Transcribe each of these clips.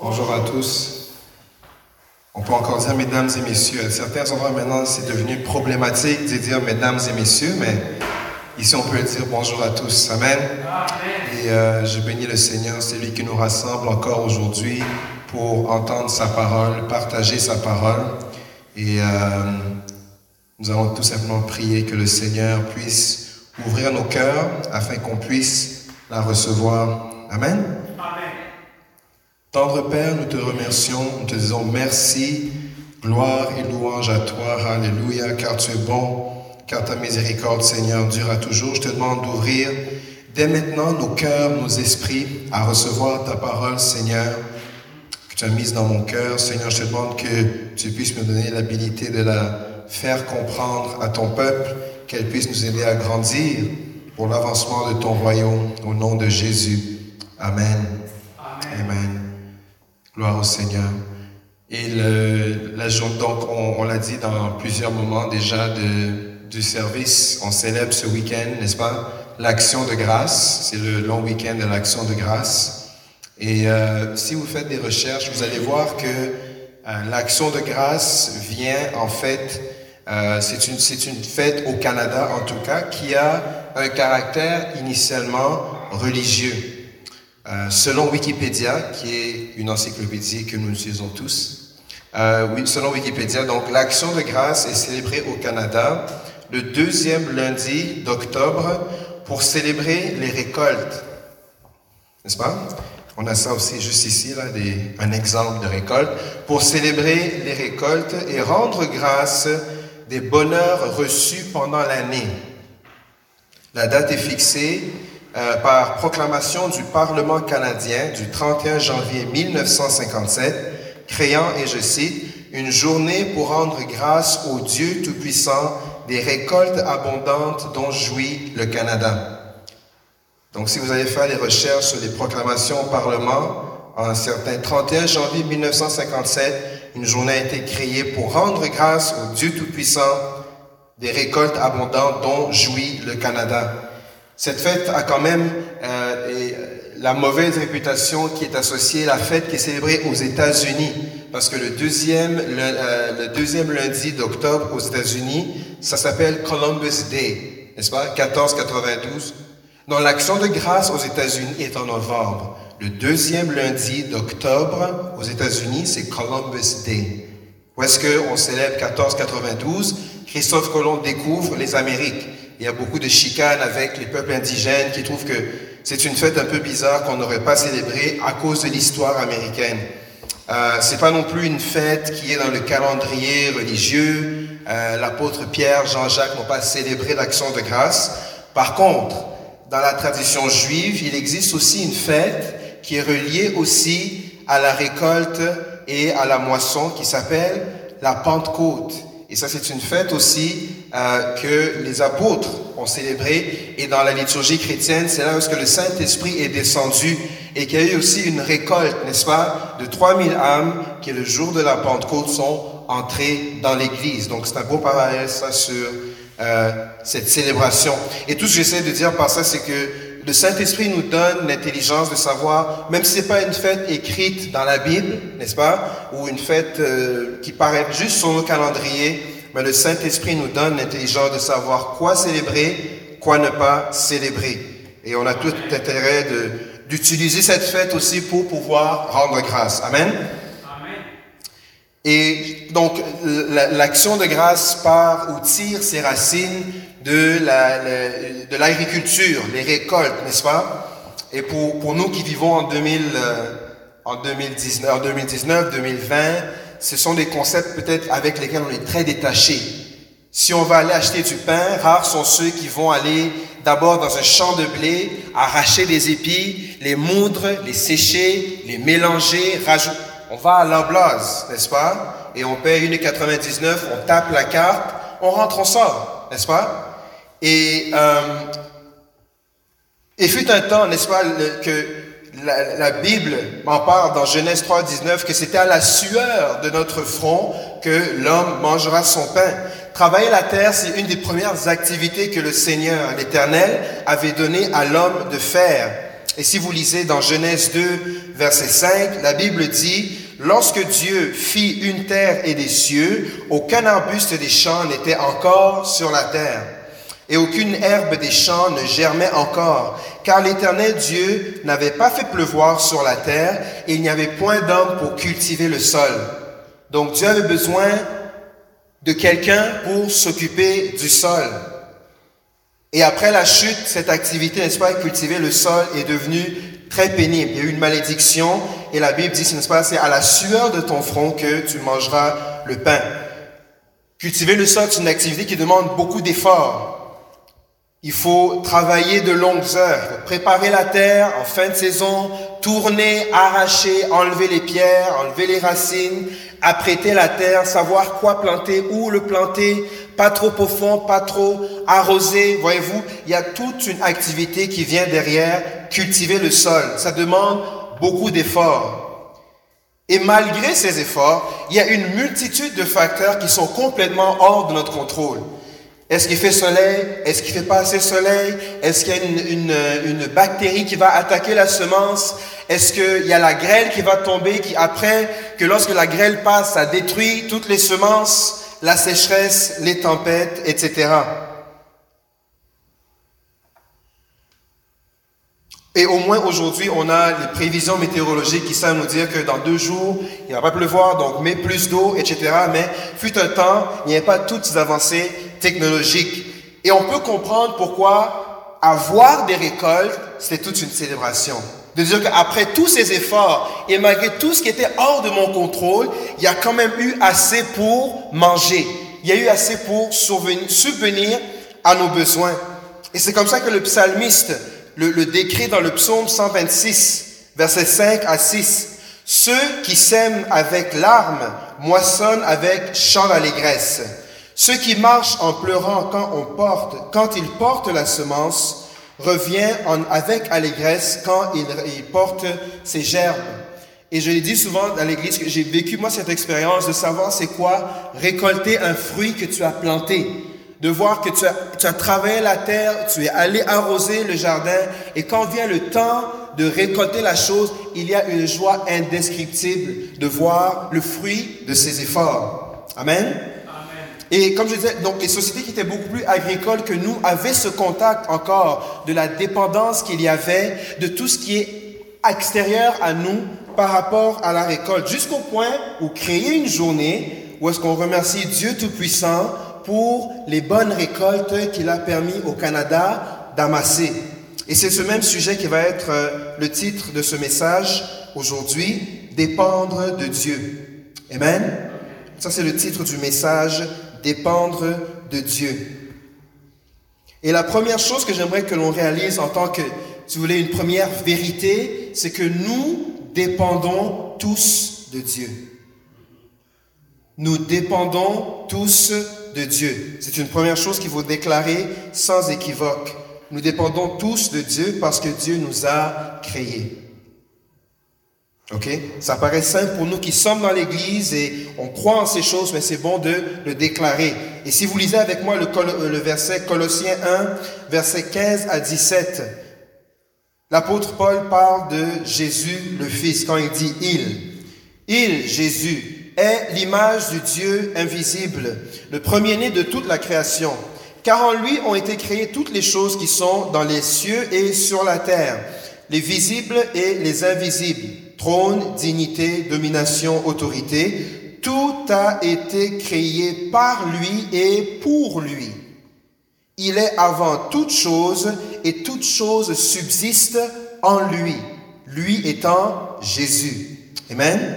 Bonjour à tous. On peut encore dire mesdames et messieurs. À certains endroits maintenant, c'est devenu problématique de dire mesdames et messieurs, mais ici on peut dire bonjour à tous. Amen. Et euh, je bénis le Seigneur, c'est lui qui nous rassemble encore aujourd'hui pour entendre sa parole, partager sa parole. Et euh, nous allons tout simplement prier que le Seigneur puisse ouvrir nos cœurs afin qu'on puisse la recevoir. Amen. Tendre Père, nous te remercions, nous te disons merci, gloire et louange à toi, Alléluia, car tu es bon, car ta miséricorde, Seigneur, durera toujours. Je te demande d'ouvrir dès maintenant nos cœurs, nos esprits à recevoir ta parole, Seigneur, que tu as mise dans mon cœur. Seigneur, je te demande que tu puisses me donner l'habilité de la faire comprendre à ton peuple, qu'elle puisse nous aider à grandir pour l'avancement de ton royaume, au nom de Jésus. Amen. Amen. Gloire au Seigneur. Et la journée, donc, on, l'a dit dans plusieurs moments déjà du service, on célèbre ce week-end, n'est-ce pas, l'action de grâce. C'est le long week-end de l'action de grâce. Et euh, si vous faites des recherches, vous allez voir que euh, l'action de grâce vient en fait, euh, c'est une, une fête au Canada en tout cas, qui a un caractère initialement religieux. Euh, selon Wikipédia, qui est une encyclopédie que nous utilisons tous, euh, selon Wikipédia, donc l'action de grâce est célébrée au Canada le deuxième lundi d'octobre pour célébrer les récoltes. N'est-ce pas? On a ça aussi juste ici, là, un exemple de récolte. Pour célébrer les récoltes et rendre grâce des bonheurs reçus pendant l'année. La date est fixée euh, par proclamation du Parlement canadien du 31 janvier 1957, créant, et je cite, une journée pour rendre grâce au Dieu Tout-Puissant des récoltes abondantes dont jouit le Canada. Donc, si vous allez faire les recherches sur les proclamations au Parlement, en un certain 31 janvier 1957, une journée a été créée pour rendre grâce au Dieu Tout-Puissant des récoltes abondantes dont jouit le Canada. Cette fête a quand même euh, et, la mauvaise réputation qui est associée à la fête qui est célébrée aux États-Unis, parce que le deuxième, le, euh, deuxième lundi d'octobre aux États-Unis, ça s'appelle Columbus Day, n'est-ce pas? 1492. Donc l'action de grâce aux États-Unis est en novembre. Le deuxième lundi d'octobre aux États-Unis, c'est Columbus Day. Où est-ce qu'on célèbre 1492 Christophe Colomb découvre les Amériques. Il y a beaucoup de chicanes avec les peuples indigènes qui trouvent que c'est une fête un peu bizarre qu'on n'aurait pas célébrée à cause de l'histoire américaine. Euh, c'est pas non plus une fête qui est dans le calendrier religieux. Euh, L'apôtre Pierre, Jean-Jacques n'ont pas célébré l'action de grâce. Par contre, dans la tradition juive, il existe aussi une fête qui est reliée aussi à la récolte et à la moisson qui s'appelle la Pentecôte. Et ça, c'est une fête aussi euh, que les apôtres ont célébrée. Et dans la liturgie chrétienne, c'est là où le Saint-Esprit est descendu et qu'il y a eu aussi une récolte, n'est-ce pas, de 3000 âmes qui, le jour de la Pentecôte, sont entrées dans l'Église. Donc, c'est un beau parallèle, ça, sur euh, cette célébration. Et tout ce que j'essaie de dire par ça, c'est que le Saint-Esprit nous donne l'intelligence de savoir, même si c'est pas une fête écrite dans la Bible, n'est-ce pas, ou une fête euh, qui paraît juste sur nos calendriers, mais le Saint-Esprit nous donne l'intelligence de savoir quoi célébrer, quoi ne pas célébrer. Et on a tout intérêt d'utiliser cette fête aussi pour pouvoir rendre grâce. Amen? Et donc, l'action de grâce part ou tire ses racines de la, de l'agriculture, les récoltes, n'est-ce pas? Et pour, pour nous qui vivons en 2000, euh, en 2019, en 2019, 2020, ce sont des concepts peut-être avec lesquels on est très détaché. Si on va aller acheter du pain, rares sont ceux qui vont aller d'abord dans un champ de blé, arracher les épis, les moudre, les sécher, les mélanger, rajouter. On va à l'emblase, n'est-ce pas? Et on paye 1,99, on tape la carte, on rentre, on sort, n'est-ce pas? Et, euh, fut un temps, n'est-ce pas, que la, Bible m'en parle dans Genèse 3, 19, que c'était à la sueur de notre front que l'homme mangera son pain. Travailler la terre, c'est une des premières activités que le Seigneur, l'Éternel, avait donné à l'homme de faire. Et si vous lisez dans Genèse 2, verset 5, la Bible dit, Lorsque Dieu fit une terre et des cieux, aucun arbuste des champs n'était encore sur la terre, et aucune herbe des champs ne germait encore, car l'Éternel Dieu n'avait pas fait pleuvoir sur la terre, et il n'y avait point d'homme pour cultiver le sol. Donc Dieu avait besoin de quelqu'un pour s'occuper du sol. Et après la chute, cette activité, n'est-ce pas, cultiver le sol est devenue très pénible. Il y a eu une malédiction et la Bible dit, n'est-ce pas, c'est à la sueur de ton front que tu mangeras le pain. Cultiver le sol, c'est une activité qui demande beaucoup d'efforts. Il faut travailler de longues heures, préparer la terre en fin de saison, tourner, arracher, enlever les pierres, enlever les racines, apprêter la terre, savoir quoi planter, où le planter, pas trop au fond, pas trop arroser. Voyez-vous, il y a toute une activité qui vient derrière cultiver le sol. Ça demande beaucoup d'efforts. Et malgré ces efforts, il y a une multitude de facteurs qui sont complètement hors de notre contrôle. Est-ce qu'il fait soleil? Est-ce qu'il fait pas assez soleil? Est-ce qu'il y a une, une, bactérie qui va attaquer la semence? Est-ce qu'il y a la grêle qui va tomber qui après, que lorsque la grêle passe, ça détruit toutes les semences, la sécheresse, les tempêtes, etc. Et au moins aujourd'hui, on a les prévisions météorologiques qui savent nous dire que dans deux jours, il ne va pas pleuvoir, donc mets plus d'eau, etc. Mais fut un temps, il n'y avait pas toutes ces avancées technologiques. Et on peut comprendre pourquoi avoir des récoltes, c'était toute une célébration. De dire qu'après tous ces efforts et malgré tout ce qui était hors de mon contrôle, il y a quand même eu assez pour manger. Il y a eu assez pour subvenir à nos besoins. Et c'est comme ça que le psalmiste le, décrit dans le psaume 126, versets 5 à 6. Ceux qui sèment avec larmes moissonnent avec chant d'allégresse. Ceux qui marchent en pleurant quand on porte, quand ils portent la semence, revient en, avec allégresse quand ils, portent ses gerbes. Et je l'ai dit souvent dans l'église que j'ai vécu moi cette expérience de savoir c'est quoi récolter un fruit que tu as planté de voir que tu as, tu as travaillé la terre, tu es allé arroser le jardin, et quand vient le temps de récolter la chose, il y a une joie indescriptible de voir le fruit de ses efforts. Amen. Et comme je disais, donc les sociétés qui étaient beaucoup plus agricoles que nous avaient ce contact encore de la dépendance qu'il y avait de tout ce qui est extérieur à nous par rapport à la récolte, jusqu'au point où créer une journée où est-ce qu'on remercie Dieu Tout-Puissant pour les bonnes récoltes qu'il a permis au Canada d'amasser. Et c'est ce même sujet qui va être euh, le titre de ce message aujourd'hui, dépendre de Dieu. Amen. Ça, c'est le titre du message, dépendre de Dieu. Et la première chose que j'aimerais que l'on réalise en tant que, si vous voulez, une première vérité, c'est que nous dépendons tous de Dieu. Nous dépendons tous de Dieu. C'est une première chose qu'il faut déclarer sans équivoque. Nous dépendons tous de Dieu parce que Dieu nous a créés. OK? Ça paraît simple pour nous qui sommes dans l'Église et on croit en ces choses, mais c'est bon de le déclarer. Et si vous lisez avec moi le, le verset Colossiens 1, verset 15 à 17, l'apôtre Paul parle de Jésus le Fils quand il dit il. Il, Jésus, est l'image du Dieu invisible, le premier-né de toute la création. Car en lui ont été créées toutes les choses qui sont dans les cieux et sur la terre, les visibles et les invisibles, trône, dignité, domination, autorité. Tout a été créé par lui et pour lui. Il est avant toute chose et toute chose subsiste en lui, lui étant Jésus. Amen.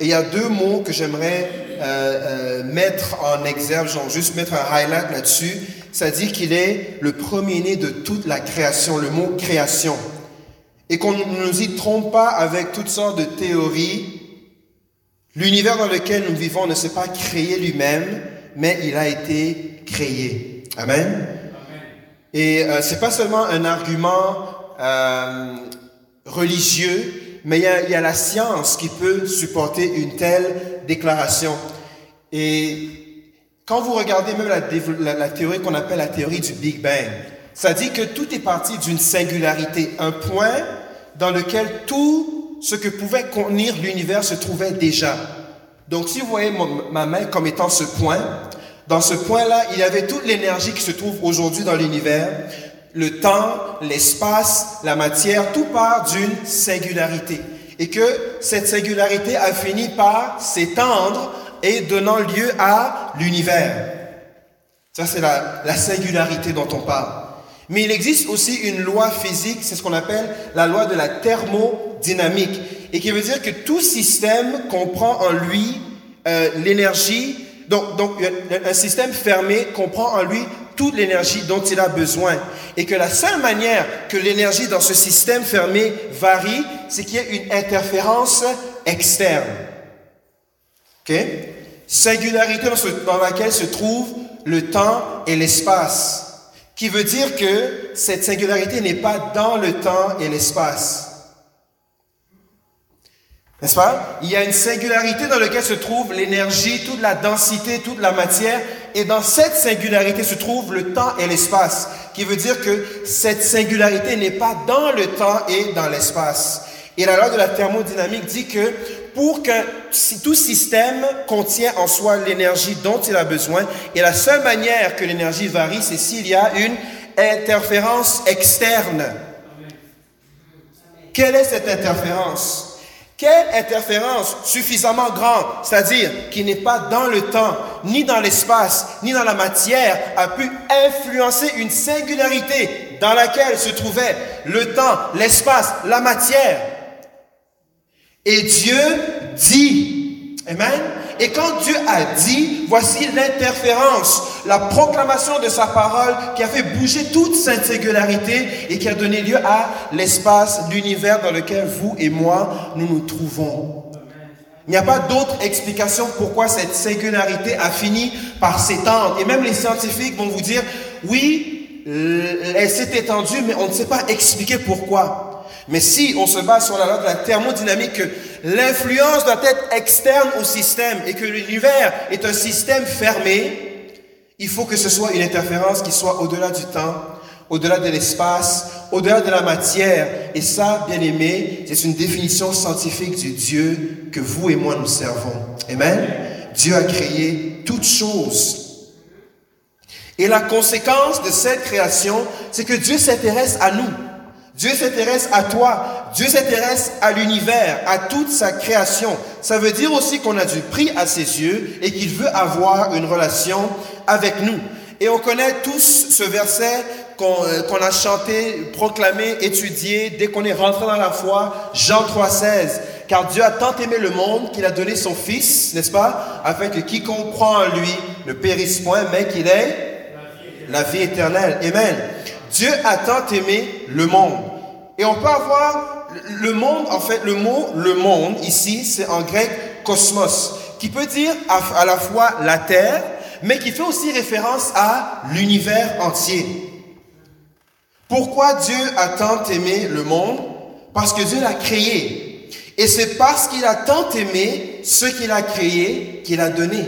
Et il y a deux mots que j'aimerais euh, euh, mettre en exergue, genre juste mettre un highlight là-dessus. Ça dit qu'il est le premier-né de toute la création, le mot création. Et qu'on ne nous y trompe pas avec toutes sortes de théories. L'univers dans lequel nous vivons ne s'est pas créé lui-même, mais il a été créé. Amen. Et euh, c'est pas seulement un argument euh, religieux, mais il y, a, la science qui peut supporter une telle déclaration. Et quand vous regardez même la, théorie qu'on appelle la théorie du Big Bang, ça dit que tout est parti d'une singularité, un point dans lequel tout ce que pouvait contenir l'univers se trouvait déjà. Donc si vous voyez ma main comme étant ce point, dans ce point-là, il y avait toute l'énergie qui se trouve aujourd'hui dans l'univers, le temps, l'espace, la matière, tout part d'une singularité. Et que cette singularité a fini par s'étendre et donnant lieu à l'univers. Ça, c'est la, la singularité dont on parle. Mais il existe aussi une loi physique, c'est ce qu'on appelle la loi de la thermodynamique, et qui veut dire que tout système comprend en lui euh, l'énergie, donc, donc un système fermé comprend en lui toute l'énergie dont il a besoin, et que la seule manière que l'énergie dans ce système fermé varie, c'est qu'il y ait une interférence externe. Ok? Singularité dans laquelle se trouve le temps et l'espace qui veut dire que cette singularité n'est pas dans le temps et l'espace. N'est-ce pas? Il y a une singularité dans laquelle se trouve l'énergie, toute la densité, toute la matière, et dans cette singularité se trouve le temps et l'espace, qui veut dire que cette singularité n'est pas dans le temps et dans l'espace. Et la loi de la thermodynamique dit que pour que tout système contient en soi l'énergie dont il a besoin, et la seule manière que l'énergie varie, c'est s'il y a une interférence externe. Quelle est cette interférence? Quelle interférence suffisamment grande, c'est-à-dire qui n'est pas dans le temps, ni dans l'espace, ni dans la matière, a pu influencer une singularité dans laquelle se trouvait le temps, l'espace, la matière? Et Dieu dit. Amen. Et quand Dieu a dit, voici l'interférence, la proclamation de sa parole qui a fait bouger toute cette singularité et qui a donné lieu à l'espace, l'univers dans lequel vous et moi, nous nous trouvons. Il n'y a pas d'autre explication pourquoi cette singularité a fini par s'étendre. Et même les scientifiques vont vous dire, oui, elle s'est étendue, mais on ne sait pas expliquer pourquoi. Mais si on se base sur la loi de la thermodynamique, que l'influence doit être externe au système et que l'univers est un système fermé, il faut que ce soit une interférence qui soit au-delà du temps, au-delà de l'espace, au-delà de la matière. Et ça, bien aimé, c'est une définition scientifique du Dieu que vous et moi nous servons. Amen. Dieu a créé toutes choses. Et la conséquence de cette création, c'est que Dieu s'intéresse à nous. Dieu s'intéresse à toi, Dieu s'intéresse à l'univers, à toute sa création. Ça veut dire aussi qu'on a du prix à ses yeux et qu'il veut avoir une relation avec nous. Et on connaît tous ce verset euh, qu'on a chanté, proclamé, étudié dès qu'on est rentré dans la foi, Jean 3,16. Car Dieu a tant aimé le monde qu'il a donné son Fils, n'est-ce pas, afin que quiconque croit en lui ne périsse point, mais qu'il ait la vie éternelle. Amen. Dieu a tant aimé le monde. Et on peut avoir le monde, en fait, le mot le monde ici, c'est en grec cosmos, qui peut dire à, la fois la terre, mais qui fait aussi référence à l'univers entier. Pourquoi Dieu a tant aimé le monde? Parce que Dieu l'a créé. Et c'est parce qu'il a tant aimé ce qu'il a créé qu'il a donné.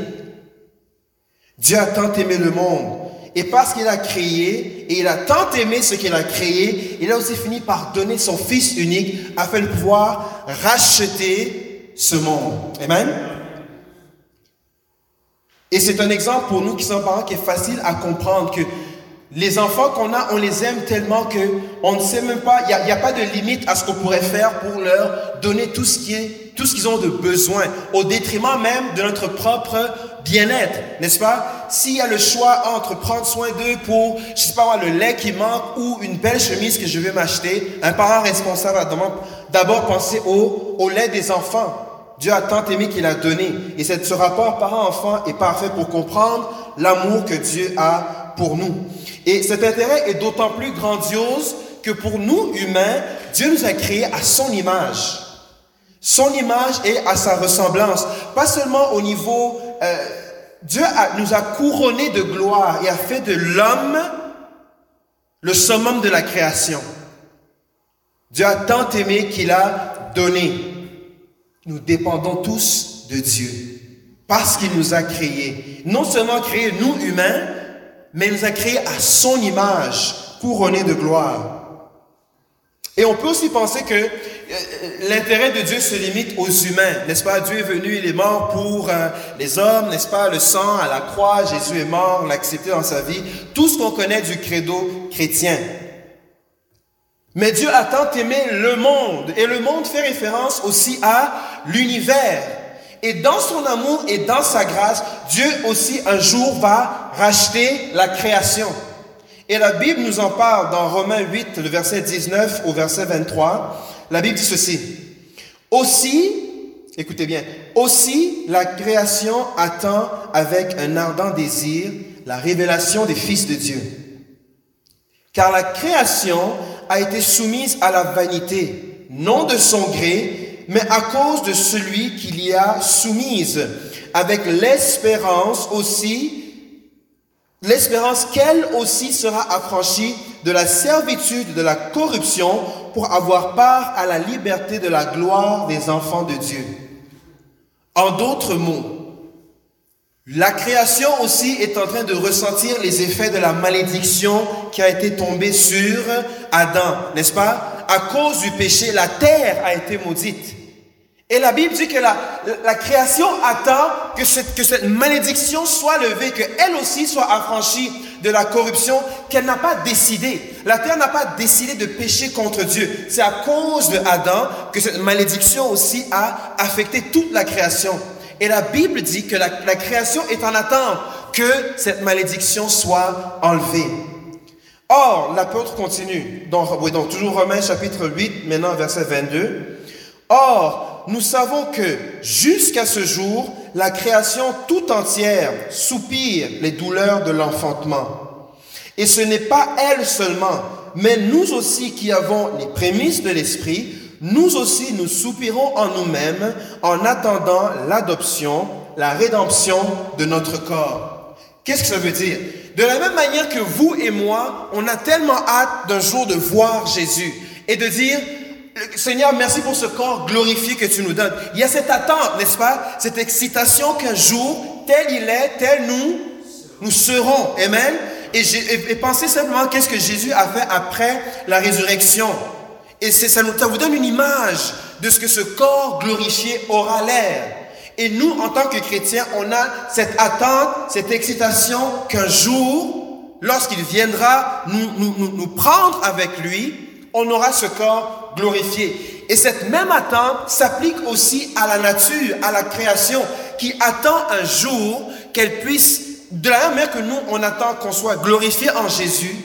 Dieu a tant aimé le monde et parce qu'il a créé, et il a tant aimé ce qu'il a créé, il a aussi fini par donner son Fils unique afin de pouvoir racheter ce monde. Amen. Et c'est un exemple pour nous qui sommes parents qui est facile à comprendre que les enfants qu'on a, on les aime tellement que on ne sait même pas, il n'y a, pas de limite à ce qu'on pourrait faire pour leur donner tout ce qui est, tout ce qu'ils ont de besoin, au détriment même de notre propre bien-être, n'est-ce pas? S'il y a le choix entre prendre soin d'eux pour, je sais pas moi, le lait qui manque ou une belle chemise que je vais m'acheter, un parent responsable a d'abord penser au, au lait des enfants. Dieu a tant aimé qu'il a donné. Et ce rapport parent-enfant est parfait pour comprendre l'amour que Dieu a pour nous. Et cet intérêt est d'autant plus grandiose que pour nous humains, Dieu nous a créés à son image. Son image et à sa ressemblance. Pas seulement au niveau... Euh, Dieu nous a couronnés de gloire et a fait de l'homme le summum de la création. Dieu a tant aimé qu'il a donné. Nous dépendons tous de Dieu parce qu'il nous a créés. Non seulement créés, nous humains, mais il nous a créés à son image, couronnés de gloire. Et on peut aussi penser que euh, l'intérêt de Dieu se limite aux humains, n'est-ce pas? Dieu est venu, il est mort pour euh, les hommes, n'est-ce pas? Le sang à la croix, Jésus est mort, on l'a accepté dans sa vie. Tout ce qu'on connaît du credo chrétien. Mais Dieu a tant aimé le monde, et le monde fait référence aussi à l'univers. Et dans son amour et dans sa grâce, Dieu aussi un jour va racheter la création. Et la Bible nous en parle dans Romains 8, le verset 19 au verset 23. La Bible dit ceci. Aussi, écoutez bien, aussi la création attend avec un ardent désir la révélation des fils de Dieu. Car la création a été soumise à la vanité, non de son gré, mais à cause de celui qui l'y a soumise, avec l'espérance aussi, l'espérance qu'elle aussi sera affranchie de la servitude de la corruption pour avoir part à la liberté de la gloire des enfants de Dieu. En d'autres mots, la création aussi est en train de ressentir les effets de la malédiction qui a été tombée sur Adam, n'est-ce pas? À cause du péché, la terre a été maudite. Et la Bible dit que la, la création attend que cette, que cette malédiction soit levée, qu'elle aussi soit affranchie de la corruption qu'elle n'a pas décidé. La terre n'a pas décidé de pécher contre Dieu. C'est à cause de Adam que cette malédiction aussi a affecté toute la création. Et la Bible dit que la, création est en attente que cette malédiction soit enlevée. Or, l'apôtre continue, donc, oui, donc toujours Romains chapitre 8, maintenant verset 22. Or, nous savons que jusqu'à ce jour, la création tout entière soupire les douleurs de l'enfantement. Et ce n'est pas elle seulement, mais nous aussi qui avons les prémices de l'Esprit, nous aussi nous soupirons en nous-mêmes en attendant l'adoption, la rédemption de notre corps. Qu'est-ce que ça veut dire? De la même manière que vous et moi, on a tellement hâte d'un jour de voir Jésus et de dire, Seigneur, merci pour ce corps glorifié que tu nous donnes. Il y a cette attente, n'est-ce pas? Cette excitation qu'un jour, tel il est, tel nous, nous serons. Amen? Et, pensez simplement qu'est-ce que Jésus a fait après la résurrection. Et ça, vous donne une image de ce que ce corps glorifié aura l'air. Et nous, en tant que chrétiens, on a cette attente, cette excitation qu'un jour, lorsqu'il viendra nous, nous, nous, prendre avec lui, on aura ce corps glorifié. Et cette même attente s'applique aussi à la nature, à la création, qui attend un jour qu'elle puisse, de la même manière que nous, on attend qu'on soit glorifié en Jésus,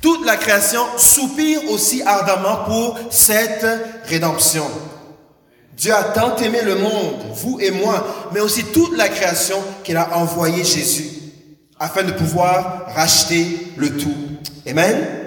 toute la création soupire aussi ardemment pour cette rédemption. Dieu a tant aimé le monde, vous et moi, mais aussi toute la création qu'il a envoyé Jésus afin de pouvoir racheter le tout. Amen.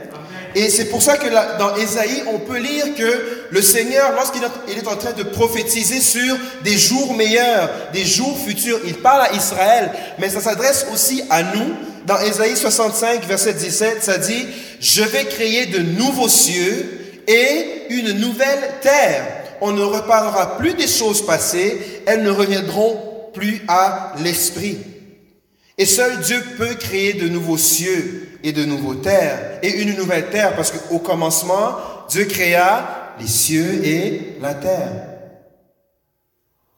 Et c'est pour ça que dans Ésaïe, on peut lire que le Seigneur, lorsqu'il est en train de prophétiser sur des jours meilleurs, des jours futurs, il parle à Israël, mais ça s'adresse aussi à nous dans Ésaïe 65, verset 17, ça dit, je vais créer de nouveaux cieux et une nouvelle terre. On ne reparlera plus des choses passées, elles ne reviendront plus à l'esprit. Et seul Dieu peut créer de nouveaux cieux et de nouvelles terres, et une nouvelle terre, parce qu'au commencement, Dieu créa les cieux et la terre.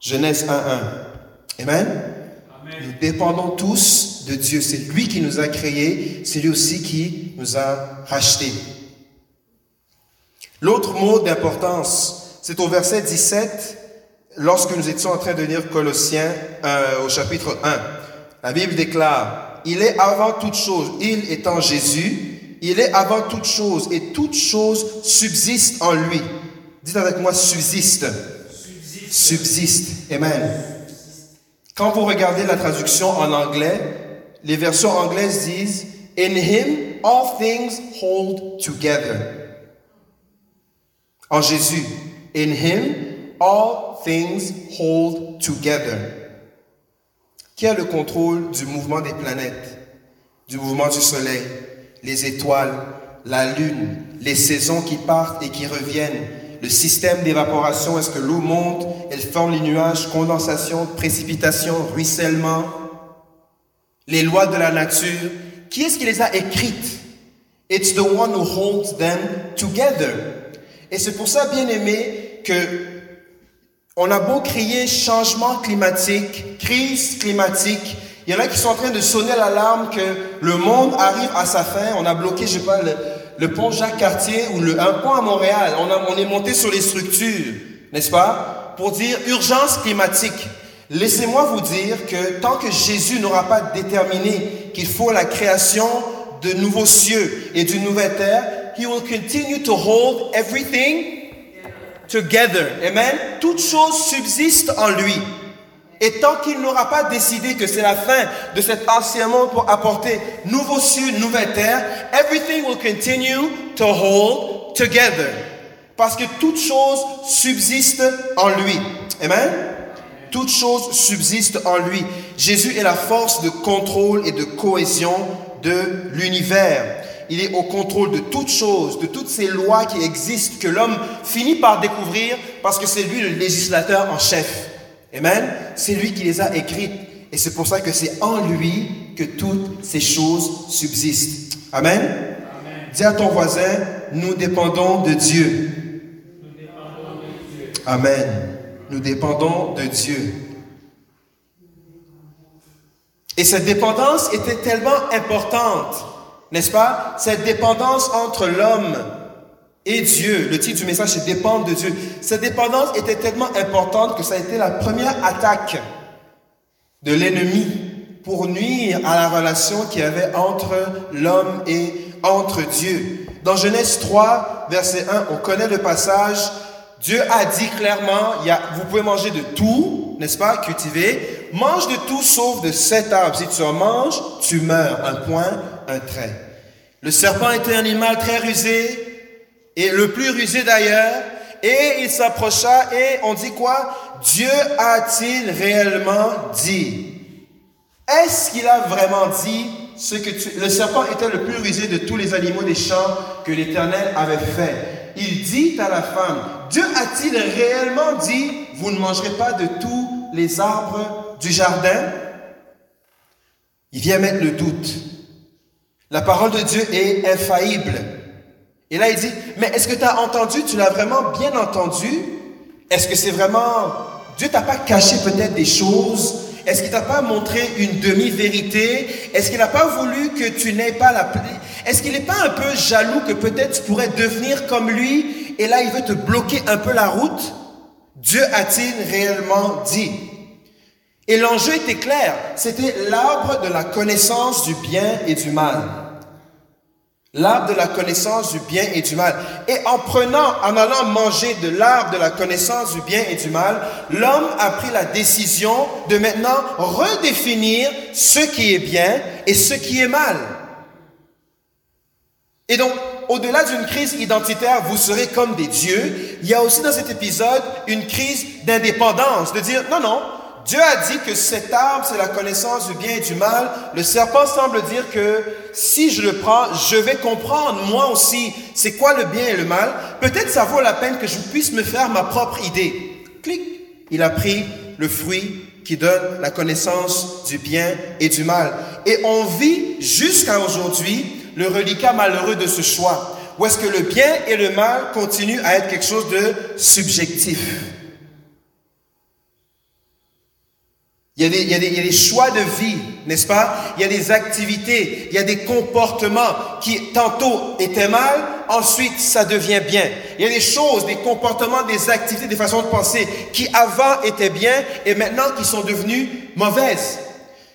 Genèse 1.1. Amen. Nous dépendons tous de Dieu. C'est lui qui nous a créés, c'est lui aussi qui nous a rachetés. L'autre mot d'importance, c'est au verset 17, lorsque nous étions en train de lire Colossiens euh, au chapitre 1. La Bible déclare, il est avant toute chose, il étant Jésus, il est avant toute chose et toute chose subsiste en lui. Dites avec moi, subsiste. Subsiste. subsiste. Amen. Quand vous regardez la traduction en anglais, les versions anglaises disent In him all things hold together. En Jésus, in him all things hold together. Qui a le contrôle du mouvement des planètes, du mouvement du soleil, les étoiles, la lune, les saisons qui partent et qui reviennent, le système d'évaporation, est-ce que l'eau monte, elle forme les nuages, condensation, précipitation, ruissellement, les lois de la nature. Qui est-ce qui les a écrites? It's the one who holds them together. Et c'est pour ça, bien aimé, que on a beau crier changement climatique, crise climatique, il y en a qui sont en train de sonner l'alarme que le monde arrive à sa fin. On a bloqué, je sais pas, le, pont Jacques-Cartier ou le, un pont à Montréal. On, a, on est monté sur les structures, n'est-ce pas, pour dire urgence climatique. Laissez-moi vous dire que tant que Jésus n'aura pas déterminé qu'il faut la création de nouveaux cieux et d'une nouvelle terre, He will continue to hold everything together. Amen. Toute chose subsiste en lui. Et tant qu'il n'aura pas décidé que c'est la fin de cet ancien monde pour apporter nouveaux cieux, nouvelle terre, everything will continue to hold together. Parce que toute chose subsiste en lui. Amen. Toute chose subsiste en lui. Jésus est la force de contrôle et de cohésion de l'univers. Il est au contrôle de toutes choses, de toutes ces lois qui existent, que l'homme finit par découvrir parce que c'est lui le législateur en chef. Amen? C'est lui qui les a écrites. Et c'est pour ça que c'est en lui que toutes ces choses subsistent. Amen? Amen. Dis à ton voisin, nous dépendons de Dieu. Nous dépendons de Dieu. Amen. Nous dépendons de Dieu. Et cette dépendance était tellement importante, n'est-ce pas? Cette dépendance entre l'homme et Dieu. Le titre du message, c'est dépendre de Dieu. Cette dépendance était tellement importante que ça a été la première attaque de l'ennemi pour nuire à la relation qu'il y avait entre l'homme et entre Dieu. Dans Genèse 3, verset 1, on connaît le passage. Dieu a dit clairement, vous pouvez manger de tout, n'est-ce pas, cultiver. Mange de tout sauf de cet arbre. Si tu en manges, tu meurs. Un point, un trait. Le serpent était un animal très rusé, et le plus rusé d'ailleurs, et il s'approcha et on dit quoi? Dieu a-t-il réellement dit? Est-ce qu'il a vraiment dit ce que. Le serpent était le plus rusé de tous les animaux des champs que l'Éternel avait fait? Il dit à la femme, Dieu a-t-il réellement dit, vous ne mangerez pas de tous les arbres du jardin? Il vient mettre le doute. La parole de Dieu est infaillible. Et là, il dit, mais est-ce que tu as entendu, tu l'as vraiment bien entendu? Est-ce que c'est vraiment... Dieu t'a pas caché peut-être des choses? Est-ce qu'il t'a pas montré une demi-vérité? Est-ce qu'il n'a pas voulu que tu n'aies pas la... Est-ce qu'il n'est pas un peu jaloux que peut-être tu pourrais devenir comme lui? Et là, il veut te bloquer un peu la route. Dieu a-t-il réellement dit? Et l'enjeu était clair, c'était l'arbre de la connaissance du bien et du mal. L'arbre de la connaissance du bien et du mal. Et en prenant, en allant manger de l'arbre de la connaissance du bien et du mal, l'homme a pris la décision de maintenant redéfinir ce qui est bien et ce qui est mal. Et donc, au-delà d'une crise identitaire, vous serez comme des dieux, il y a aussi dans cet épisode une crise d'indépendance, de dire, non, non, Dieu a dit que cet arbre, c'est la connaissance du bien et du mal. Le serpent semble dire que si je le prends, je vais comprendre moi aussi c'est quoi le bien et le mal. Peut-être ça vaut la peine que je puisse me faire ma propre idée. Clic. Il a pris le fruit qui donne la connaissance du bien et du mal. Et on vit jusqu'à aujourd'hui le reliquat malheureux de ce choix. Où est-ce que le bien et le mal continuent à être quelque chose de subjectif? Il y, a des, il, y a des, il y, a des, choix de vie, n'est-ce pas? Il y a des activités, il y a des comportements qui tantôt étaient mal, ensuite ça devient bien. Il y a des choses, des comportements, des activités, des façons de penser qui avant étaient bien et maintenant qui sont devenues mauvaises.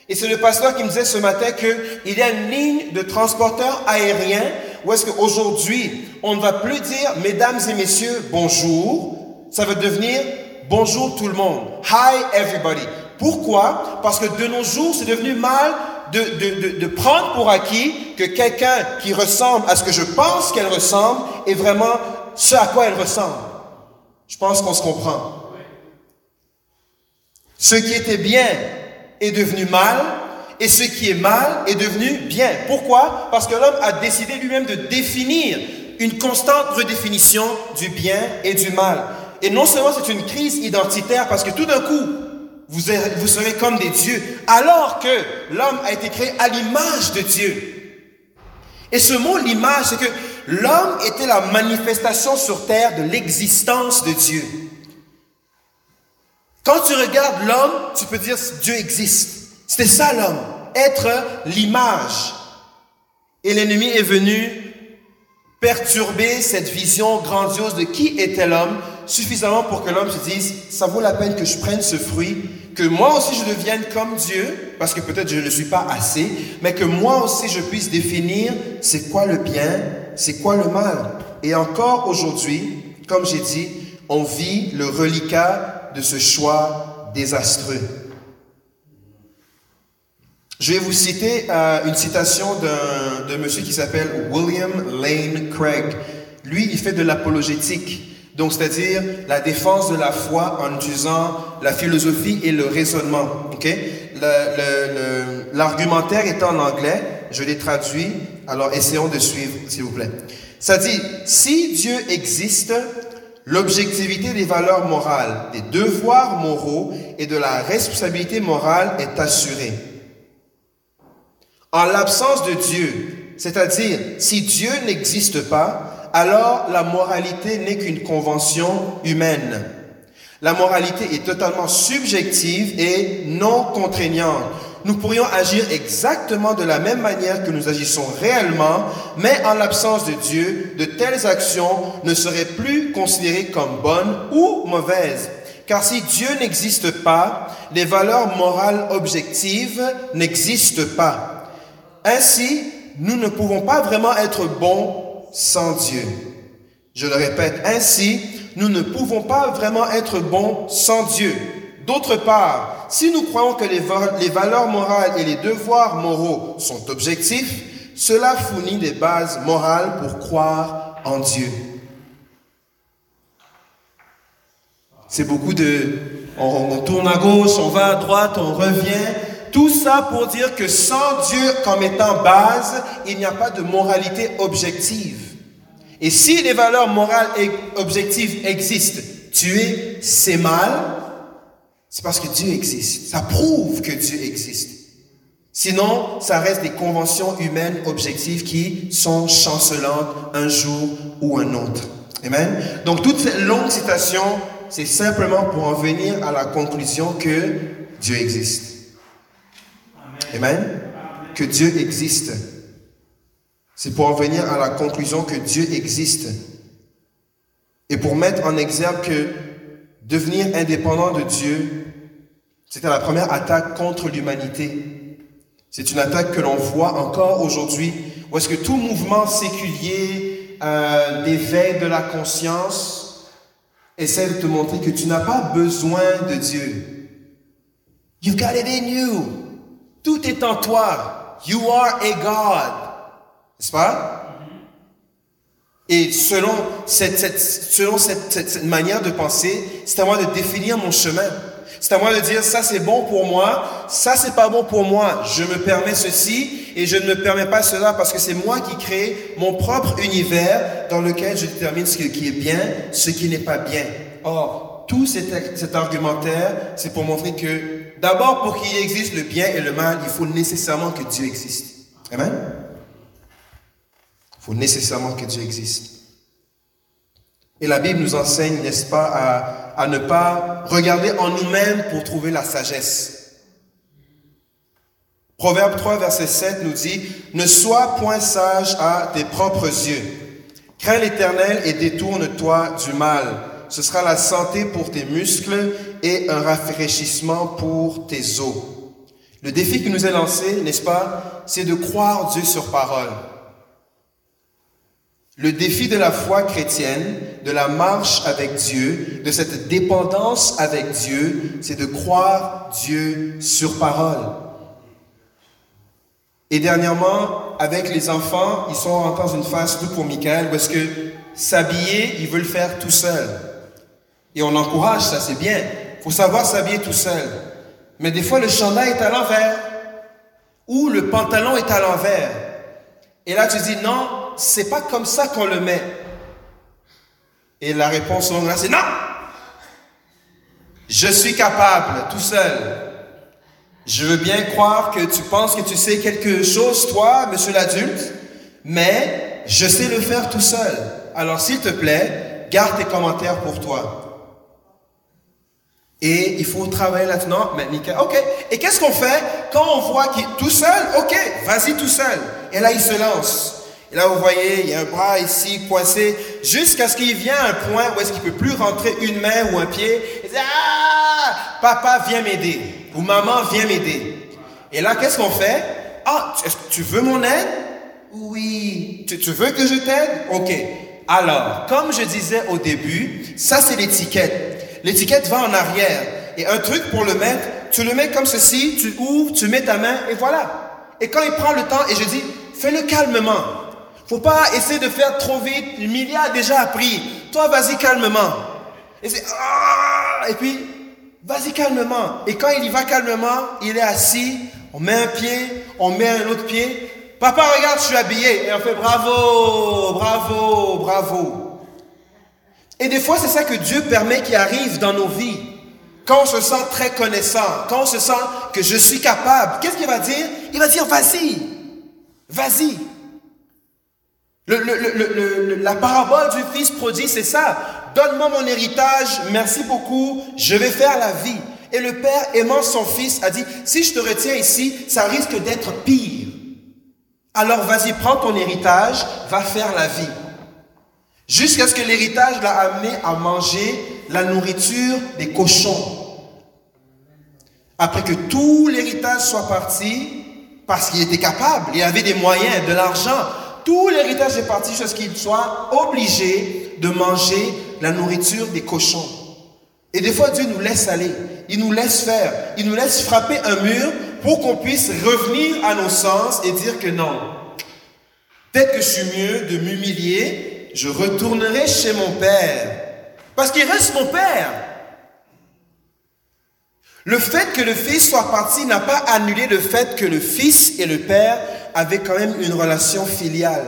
Et c'est le pasteur qui me disait ce matin qu'il y a une ligne de transporteur aérien où est-ce qu'aujourd'hui, on ne va plus dire mesdames et messieurs bonjour, ça va devenir bonjour tout le monde. Hi everybody. Pourquoi? Parce que de nos jours, c'est devenu mal de, de, de, prendre pour acquis que quelqu'un qui ressemble à ce que je pense qu'elle ressemble est vraiment ce à quoi elle ressemble. Je pense qu'on se comprend. Ce qui était bien est devenu mal et ce qui est mal est devenu bien. Pourquoi? Parce que l'homme a décidé lui-même de définir une constante redéfinition du bien et du mal. Et non seulement c'est une crise identitaire parce que tout d'un coup, vous, vous serez comme des dieux, alors que l'homme a été créé à l'image de Dieu. Et ce mot, l'image, c'est que l'homme était la manifestation sur terre de l'existence de Dieu. Quand tu regardes l'homme, tu peux dire Dieu existe. C'était ça l'homme, être l'image. Et l'ennemi est venu perturber cette vision grandiose de qui était l'homme suffisamment pour que l'homme se dise, ça vaut la peine que je prenne ce fruit, que moi aussi je devienne comme Dieu, parce que peut-être je ne suis pas assez, mais que moi aussi je puisse définir c'est quoi le bien, c'est quoi le mal. Et encore aujourd'hui, comme j'ai dit, on vit le reliquat de ce choix désastreux. Je vais vous citer euh, une citation d'un monsieur qui s'appelle William Lane Craig. Lui, il fait de l'apologétique. Donc, c'est-à-dire la défense de la foi en utilisant la philosophie et le raisonnement. Ok? L'argumentaire est en anglais, je l'ai traduit, alors essayons de suivre, s'il vous plaît. Ça dit, si Dieu existe, l'objectivité des valeurs morales, des devoirs moraux et de la responsabilité morale est assurée. En l'absence de Dieu, c'est-à-dire si Dieu n'existe pas, alors la moralité n'est qu'une convention humaine. La moralité est totalement subjective et non contraignante. Nous pourrions agir exactement de la même manière que nous agissons réellement, mais en l'absence de Dieu, de telles actions ne seraient plus considérées comme bonnes ou mauvaises. Car si Dieu n'existe pas, les valeurs morales objectives n'existent pas. Ainsi, nous ne pouvons pas vraiment être bons sans Dieu. Je le répète, ainsi, nous ne pouvons pas vraiment être bons sans Dieu. D'autre part, si nous croyons que les, valeurs morales et les devoirs moraux sont objectifs, cela fournit des bases morales pour croire en Dieu. C'est beaucoup de... On, tourne à gauche, on va à droite, on revient. Tout ça pour dire que sans Dieu comme étant base, il n'y a pas de moralité objective. Et si les valeurs morales et objectives existent, tuer, c'est mal, c'est parce que Dieu existe. Ça prouve que Dieu existe. Sinon, ça reste des conventions humaines objectives qui sont chancelantes un jour ou un autre. Amen. Donc toute cette longue citation, c'est simplement pour en venir à la conclusion que Dieu existe. Amen. Que Dieu existe. C'est pour en venir à la conclusion que Dieu existe. Et pour mettre en exergue que devenir indépendant de Dieu, c'était la première attaque contre l'humanité. C'est une attaque que l'on voit encore aujourd'hui, où est-ce que tout mouvement séculier euh, d'éveil de la conscience essaie de te montrer que tu n'as pas besoin de Dieu. You've got it in you. Tout est en toi. You are a God. N'est-ce pas? Et selon cette, selon cette, manière de penser, c'est à moi de définir mon chemin. C'est à moi de dire ça c'est bon pour moi, ça c'est pas bon pour moi. Je me permets ceci et je ne me permets pas cela parce que c'est moi qui crée mon propre univers dans lequel je détermine ce qui est bien, ce qui n'est pas bien. Or, tout cet, cet argumentaire, c'est pour montrer que d'abord pour qu'il existe le bien et le mal, il faut nécessairement que Dieu existe. Amen? Il faut nécessairement que Dieu existe. Et la Bible nous enseigne, n'est-ce pas, à, ne pas regarder en nous-mêmes pour trouver la sagesse. Proverbe 3, verset 7 nous dit, Ne sois point sage à tes propres yeux. Crains l'Éternel et détourne-toi du mal. Ce sera la santé pour tes muscles et un rafraîchissement pour tes os. Le défi qui nous est lancé, n'est-ce pas, c'est de croire Dieu sur parole. Le défi de la foi chrétienne, de la marche avec Dieu, de cette dépendance avec Dieu, c'est de croire Dieu sur parole. Et dernièrement, avec les enfants, ils sont dans une phase tout pour Michael, parce que s'habiller, ils veulent faire tout seul. Et on encourage, ça c'est bien. Il faut savoir s'habiller tout seul. Mais des fois, le chandail est à l'envers. Ou le pantalon est à l'envers. Et là, tu dis, non, c'est pas comme ça qu'on le met. Et la réponse c'est non. Je suis capable tout seul. Je veux bien croire que tu penses que tu sais quelque chose, toi, monsieur l'adulte, mais je sais le faire tout seul. Alors s'il te plaît, garde tes commentaires pour toi. Et il faut travailler là-dedans. Mais nickel. Ok. Et qu'est-ce qu'on fait quand on voit qu'il est tout seul? Ok, vas-y tout seul. Et là, il se lance. Et là, vous voyez, il y a un bras ici coincé, jusqu'à ce qu'il vienne à un point où est-ce qu'il peut plus rentrer une main ou un pied. Il dit, ah, papa, viens m'aider. Ou maman, viens m'aider. Et là, qu'est-ce qu'on fait? Ah, tu veux mon aide? Oui. Tu, tu veux que je t'aide? Ok. Alors, comme je disais au début, ça c'est l'étiquette. L'étiquette va en arrière. Et un truc pour le mettre, tu le mets comme ceci, tu ouvres, tu mets ta main et voilà. Et quand il prend le temps, et je dis, fais-le calmement. Faut pas essayer de faire trop vite. Emilia a déjà appris. Toi, vas-y calmement. Et c'est ah! et puis vas-y calmement. Et quand il y va calmement, il est assis. On met un pied, on met un autre pied. Papa, regarde, je suis habillé. Et on fait bravo, bravo, bravo. Et des fois, c'est ça que Dieu permet qui arrive dans nos vies. Quand on se sent très connaissant, quand on se sent que je suis capable, qu'est-ce qu'il va dire? Il va dire, vas-y, vas-y. La parabole du fils prodigue, c'est ça. Donne-moi mon héritage, merci beaucoup, je vais faire la vie. Et le père, aimant son fils, a dit, si je te retiens ici, ça risque d'être pire. Alors vas-y, prends ton héritage, va faire la vie. Jusqu'à ce que l'héritage l'a amené à manger la nourriture des cochons. Après que tout l'héritage soit parti, parce qu'il était capable, il avait des moyens, de l'argent, tout l'héritage est parti jusqu'à ce qu'il soit obligé de manger la nourriture des cochons. Et des fois, Dieu nous laisse aller. Il nous laisse faire. Il nous laisse frapper un mur pour qu'on puisse revenir à nos sens et dire que non. Peut-être que je suis mieux de m'humilier. Je retournerai chez mon Père. Parce qu'il reste mon Père. Le fait que le Fils soit parti n'a pas annulé le fait que le Fils et le Père avait quand même une relation filiale.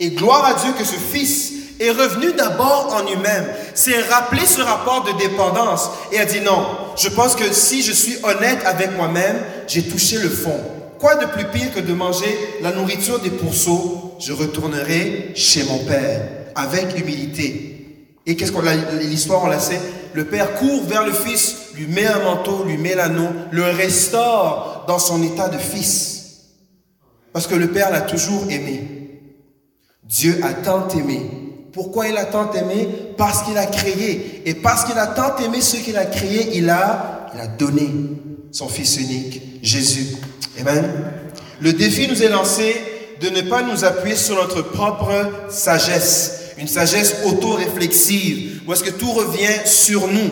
Et gloire à Dieu que ce fils est revenu d'abord en lui-même, s'est rappelé ce rapport de dépendance et a dit non, je pense que si je suis honnête avec moi-même, j'ai touché le fond. Quoi de plus pire que de manger la nourriture des pourceaux Je retournerai chez mon Père avec humilité. Et qu'est-ce qu'on l'histoire on la sait Le Père court vers le Fils, lui met un manteau, lui met l'anneau, le restaure dans son état de fils. Parce que le Père l'a toujours aimé. Dieu a tant aimé. Pourquoi il a tant aimé? Parce qu'il a créé. Et parce qu'il a tant aimé ce qu'il a créé, il a, il a donné son Fils unique, Jésus. Amen. Le défi nous est lancé de ne pas nous appuyer sur notre propre sagesse, une sagesse auto-réflexive, où est-ce que tout revient sur nous.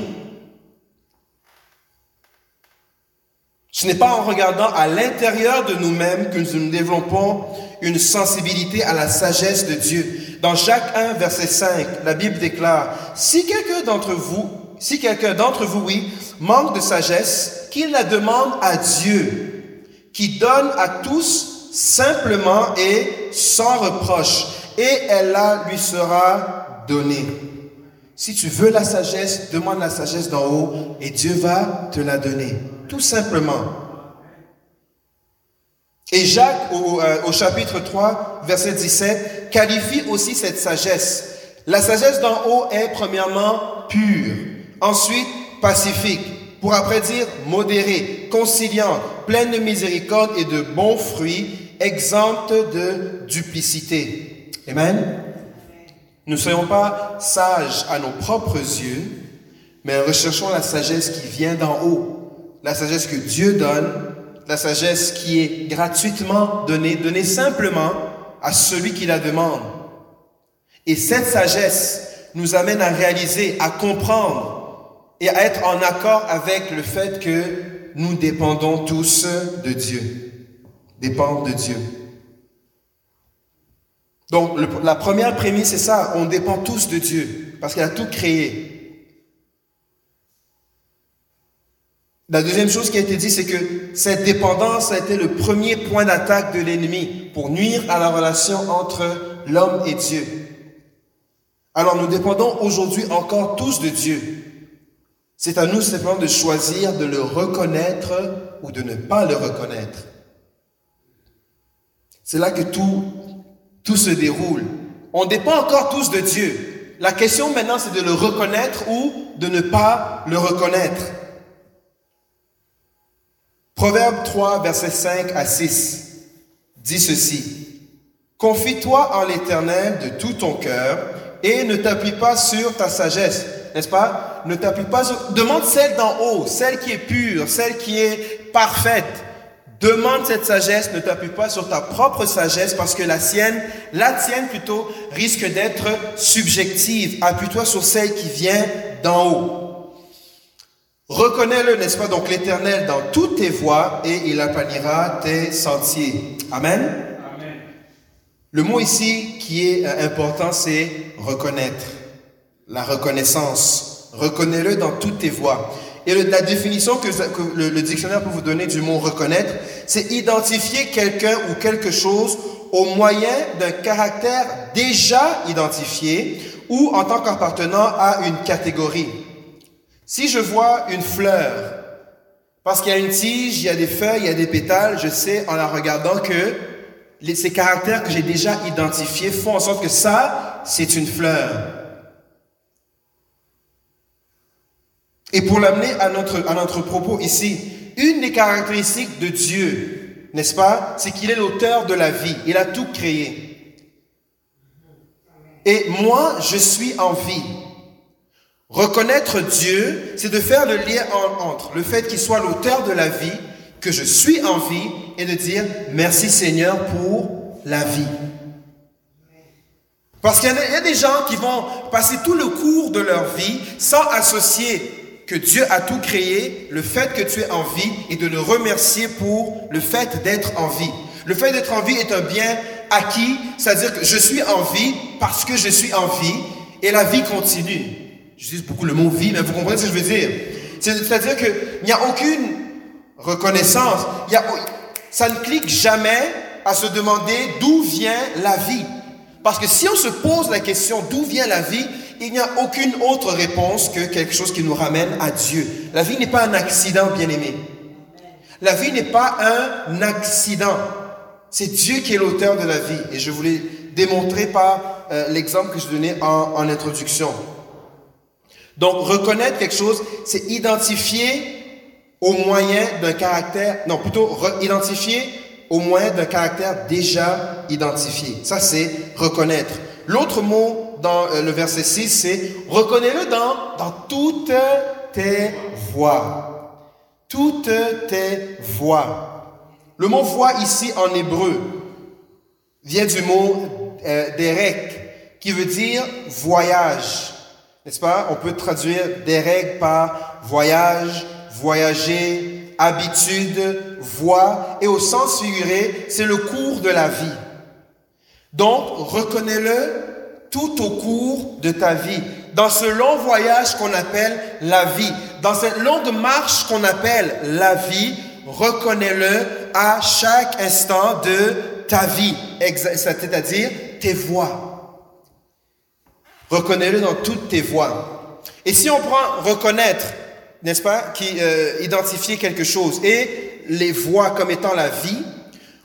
Ce n'est pas en regardant à l'intérieur de nous-mêmes que nous développons une sensibilité à la sagesse de Dieu. Dans Jacques 1, verset 5, la Bible déclare, si quelqu'un d'entre vous, si quelqu'un d'entre vous, oui, manque de sagesse, qu'il la demande à Dieu, qui donne à tous simplement et sans reproche, et elle la lui sera donnée. Si tu veux la sagesse, demande la sagesse d'en haut et Dieu va te la donner. Tout simplement. Et Jacques, au, euh, chapitre 3, verset 17, qualifie aussi cette sagesse. La sagesse d'en haut est premièrement pure, ensuite pacifique, pour après dire modérée, conciliante, pleine de miséricorde et de bons fruits, exempte de duplicité. Amen. Ne soyons pas sages à nos propres yeux, mais recherchons la sagesse qui vient d'en haut, la sagesse que Dieu donne, la sagesse qui est gratuitement donnée, donnée simplement à celui qui la demande. Et cette sagesse nous amène à réaliser, à comprendre et à être en accord avec le fait que nous dépendons tous de Dieu. Dépendre de Dieu. Donc la première prémisse, c'est ça, on dépend tous de Dieu, parce qu'il a tout créé. La deuxième chose qui a été dit, c'est que cette dépendance a été le premier point d'attaque de l'ennemi pour nuire à la relation entre l'homme et Dieu. Alors nous dépendons aujourd'hui encore tous de Dieu. C'est à nous simplement de choisir de le reconnaître ou de ne pas le reconnaître. C'est là que tout tout se déroule. On dépend encore tous de Dieu. La question maintenant, c'est de le reconnaître ou de ne pas le reconnaître. Proverbe 3, verset 5 à 6 dit ceci. Confie-toi en l'Éternel de tout ton cœur et ne t'appuie pas sur ta sagesse. N'est-ce pas? Ne t'appuie pas sur... Demande celle d'en haut, celle qui est pure, celle qui est parfaite. Demande cette sagesse, ne t'appuie pas sur ta propre sagesse parce que la sienne, la tienne plutôt, risque d'être subjective. Appuie-toi sur celle qui vient d'en haut. Reconnais-le, n'est-ce pas, donc l'Éternel dans toutes tes voies et il aplanira tes sentiers. Amen? Le mot ici qui est euh, important, c'est reconnaître. La reconnaissance. Reconnais-le dans toutes tes voies. Et la définition que, le, dictionnaire peut vous donner du mot reconnaître, c'est identifier quelqu'un ou quelque chose au moyen d'un caractère déjà identifié ou en tant qu'appartenant à une catégorie. Si je vois une fleur, parce qu'il y a une tige, il y a des feuilles, il y a des pétales, je sais en la regardant que ces caractères que j'ai déjà identifiés font en sorte que ça, c'est une fleur. Et pour l'amener à notre, à notre propos ici, une des caractéristiques de Dieu, n'est-ce pas, c'est qu'il est l'auteur de la vie. Il a tout créé. Et moi, je suis en vie. Reconnaître Dieu, c'est de faire le lien entre le fait qu'il soit l'auteur de la vie, que je suis en vie, et de dire merci Seigneur pour la vie. Parce qu'il y, a des gens qui vont passer tout le cours de leur vie sans associer que Dieu a tout créé, le fait que tu es en vie, et de le remercier pour le fait d'être en vie. Le fait d'être en vie est un bien acquis, c'est-à-dire que je suis en vie parce que je suis en vie, et la vie continue. J'utilise beaucoup le mot vie, mais vous comprenez ce que je veux dire? C'est-à-dire qu'il n'y a aucune reconnaissance. A, ça ne clique jamais à se demander d'où vient la vie. Parce que si on se pose la question d'où vient la vie, il n'y a aucune autre réponse que quelque chose qui nous ramène à Dieu. La vie n'est pas un accident, bien aimé. La vie n'est pas un accident. C'est Dieu qui est l'auteur de la vie. Et je voulais démontrer par euh, l'exemple que je donnais en, en introduction. Donc, reconnaître quelque chose, c'est identifier au moyen d'un caractère, non, plutôt identifier au moyen d'un caractère déjà identifié. Ça, c'est reconnaître. L'autre mot dans euh, le verset 6, c'est reconnais-le dans, dans toutes tes voies. Toutes tes voies. Le mot voix ici en hébreu vient du mot euh, derek, qui veut dire voyage. N'est-ce pas? On peut traduire règles par voyage, voyager, habitude, voie, et au sens figuré, c'est le cours de la vie. Donc, reconnais-le tout au cours de ta vie, dans ce long voyage qu'on appelle la vie, dans cette longue marche qu'on appelle la vie, reconnais-le à chaque instant de ta vie, c'est-à-dire tes voies. Reconnais-le dans toutes tes voies. Et si on prend reconnaître, n'est-ce pas, qui euh, identifier quelque chose et les voies comme étant la vie,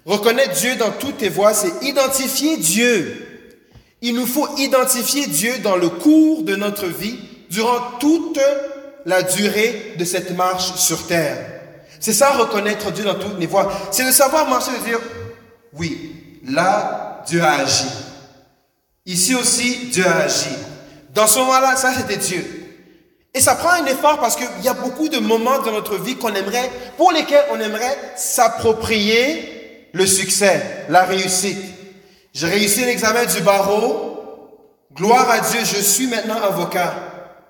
reconnaître Dieu dans toutes tes voies, c'est identifier Dieu. Il nous faut identifier Dieu dans le cours de notre vie, durant toute la durée de cette marche sur terre. C'est ça, reconnaître Dieu dans toutes les voies. C'est de savoir marcher, de dire, oui, là, Dieu a agi. Ici aussi, Dieu a agi. Dans ce moment-là, ça c'était Dieu. Et ça prend un effort parce qu'il y a beaucoup de moments dans notre vie qu'on aimerait, pour lesquels on aimerait s'approprier le succès, la réussite. J'ai réussi l'examen du barreau. Gloire à Dieu, je suis maintenant avocat.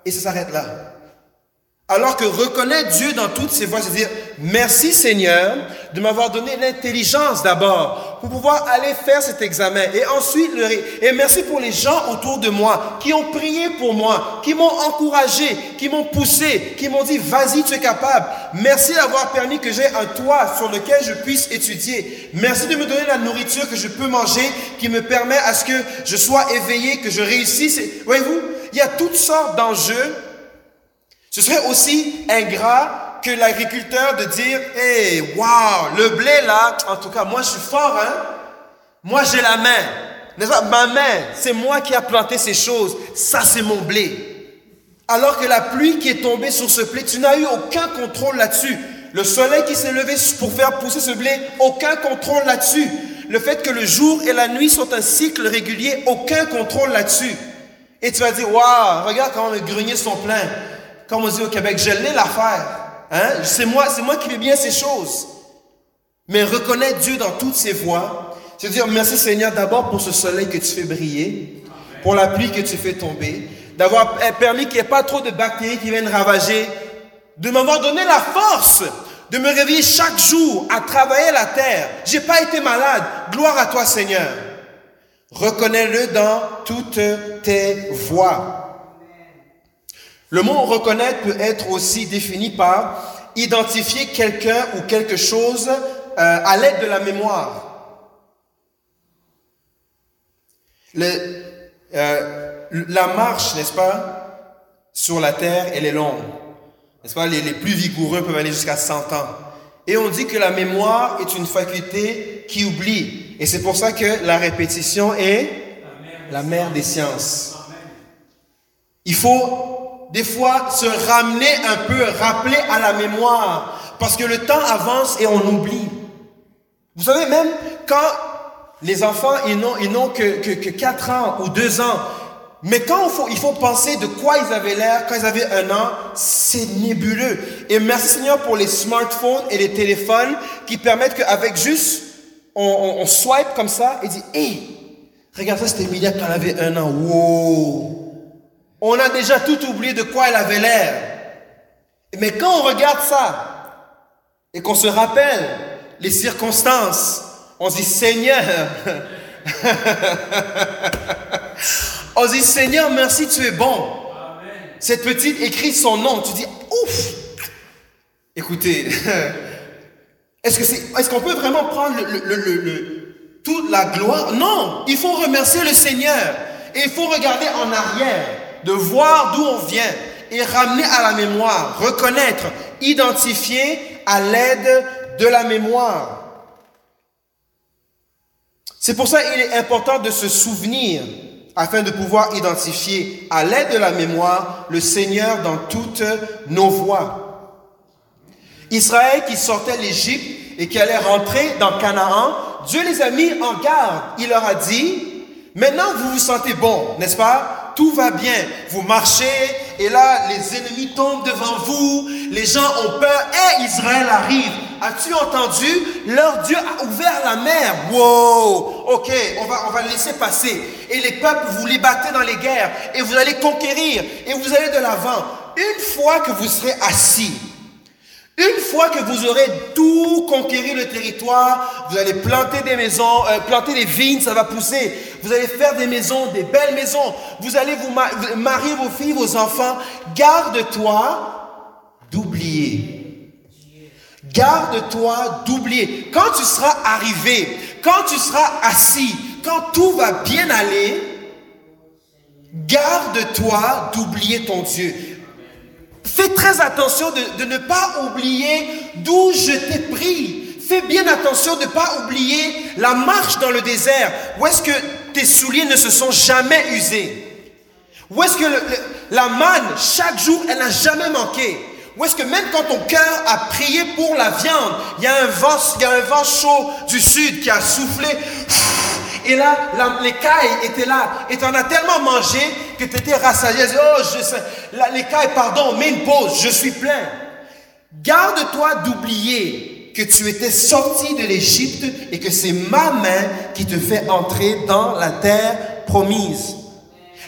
Et ça s'arrête là. Alors que reconnaître Dieu dans toutes ses voies, c'est dire merci Seigneur de m'avoir donné l'intelligence d'abord pour pouvoir aller faire cet examen et ensuite et merci pour les gens autour de moi qui ont prié pour moi, qui m'ont encouragé, qui m'ont poussé, qui m'ont dit vas-y tu es capable. Merci d'avoir permis que j'ai un toit sur lequel je puisse étudier. Merci de me donner la nourriture que je peux manger qui me permet à ce que je sois éveillé, que je réussisse. Voyez-vous, il y a toutes sortes d'enjeux ce serait aussi ingrat que l'agriculteur de dire, hey, wow, le blé là, en tout cas, moi je suis fort, hein. Moi j'ai la main. Ma main, c'est moi qui a planté ces choses. Ça, c'est mon blé. Alors que la pluie qui est tombée sur ce blé, tu n'as eu aucun contrôle là-dessus. Le soleil qui s'est levé pour faire pousser ce blé, aucun contrôle là-dessus. Le fait que le jour et la nuit sont un cycle régulier, aucun contrôle là-dessus. Et tu vas dire, waouh, regarde comment mes greniers sont pleins. Comme on dit au Québec, je l'ai l'affaire. Hein? C'est moi, c'est moi qui fais bien ces choses. Mais reconnaître Dieu dans toutes ses voies, c'est dire merci Seigneur d'abord pour ce soleil que tu fais briller, pour la pluie que tu fais tomber, d'avoir permis qu'il n'y ait pas trop de bactéries qui viennent ravager, de m'avoir donné la force de me réveiller chaque jour à travailler la terre. J'ai pas été malade. Gloire à toi Seigneur. Reconnais-le dans toutes tes voies. Le mot reconnaître peut être aussi défini par identifier quelqu'un ou quelque chose euh, à l'aide de la mémoire. Le, euh, la marche, n'est-ce pas, sur la terre, elle est longue. N'est-ce pas, les, les plus vigoureux peuvent aller jusqu'à 100 ans. Et on dit que la mémoire est une faculté qui oublie. Et c'est pour ça que la répétition est la mère des sciences. Il faut des fois se ramener un peu, rappeler à la mémoire, parce que le temps avance et on oublie. Vous savez, même quand les enfants, ils n'ont, ils n'ont que, que, que 4 ans ou 2 ans, mais quand il faut, il faut penser de quoi ils avaient l'air quand ils avaient un an, c'est nébuleux. Et merci Seigneur pour les smartphones et les téléphones qui permettent qu'avec juste, on, on, swipe comme ça et dit, hé, regarde ça, c'était Emilia quand elle avait un an. Wow. On a déjà tout oublié de quoi elle avait l'air. Mais quand on regarde ça et qu'on se rappelle les circonstances, on se dit, Seigneur, on dit, Seigneur, merci, tu es bon. Cette petite écrit son nom, tu dis, ouf. Écoutez, est-ce qu'on peut vraiment prendre toute la gloire? Non, il faut remercier le Seigneur. Et il faut regarder en arrière, de voir d'où on vient et ramener à la mémoire, reconnaître, identifier à l'aide de la mémoire. C'est pour ça qu'il est important de se souvenir afin de pouvoir identifier à l'aide de la mémoire le Seigneur dans toutes nos voies. Israël qui sortait l'Égypte et qui allait rentrer dans Canaan, Dieu les a mis en garde. Il leur a dit, maintenant vous vous sentez bon, n'est-ce pas? Tout va bien. Vous marchez et là les ennemis tombent devant vous, les gens ont peur et Israël arrive. As-tu entendu? Leur Dieu a ouvert la mer. Wow Ok, on va, on laisser passer. Et les peuples, vous les dans les guerres. Et vous allez conquérir. Et vous allez de l'avant. Une fois que vous serez assis, une fois que vous aurez tout conquéri le territoire, vous allez planter des maisons, euh, planter des vignes, ça va pousser. Vous allez faire des maisons, des belles maisons. Vous allez vous marier vos filles, vos enfants. Garde-toi d'oublier Garde-toi d'oublier. Quand tu seras arrivé, quand tu seras assis, quand tout va bien aller, garde-toi d'oublier ton Dieu. Fais très attention de, ne pas oublier d'où je t'ai pris. Fais bien attention de ne pas oublier la marche dans le désert. Où est-ce que tes souliers ne se sont jamais usés? Où est-ce que la manne, chaque jour, elle n'a jamais manqué? Ou est-ce que même quand ton cœur a prié pour la viande, il y a un vent chaud du sud qui a soufflé, et là, les cailles étaient là, et tu en as tellement mangé que tu étais rassasié. Oh, je sais, les cailles, pardon, mets une pause, je suis plein. Garde-toi d'oublier que tu étais sorti de l'Égypte et que c'est ma main qui te fait entrer dans la terre promise.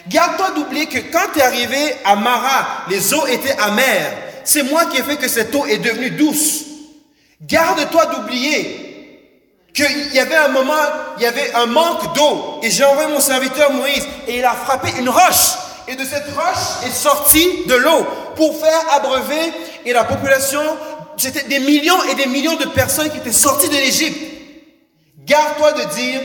Garde-toi d'oublier que quand tu es arrivé à Mara, les eaux étaient amères c'est moi qui ai fait que cette eau est devenue douce. Garde-toi d'oublier qu'il y avait un moment, il y avait un manque d'eau. Et j'ai envoyé mon serviteur Moïse et il a frappé une roche. Et de cette roche est sortie de l'eau pour faire abreuver. Et la population, c'était des millions et des millions de personnes qui étaient sorties de l'Égypte. Garde-toi de dire,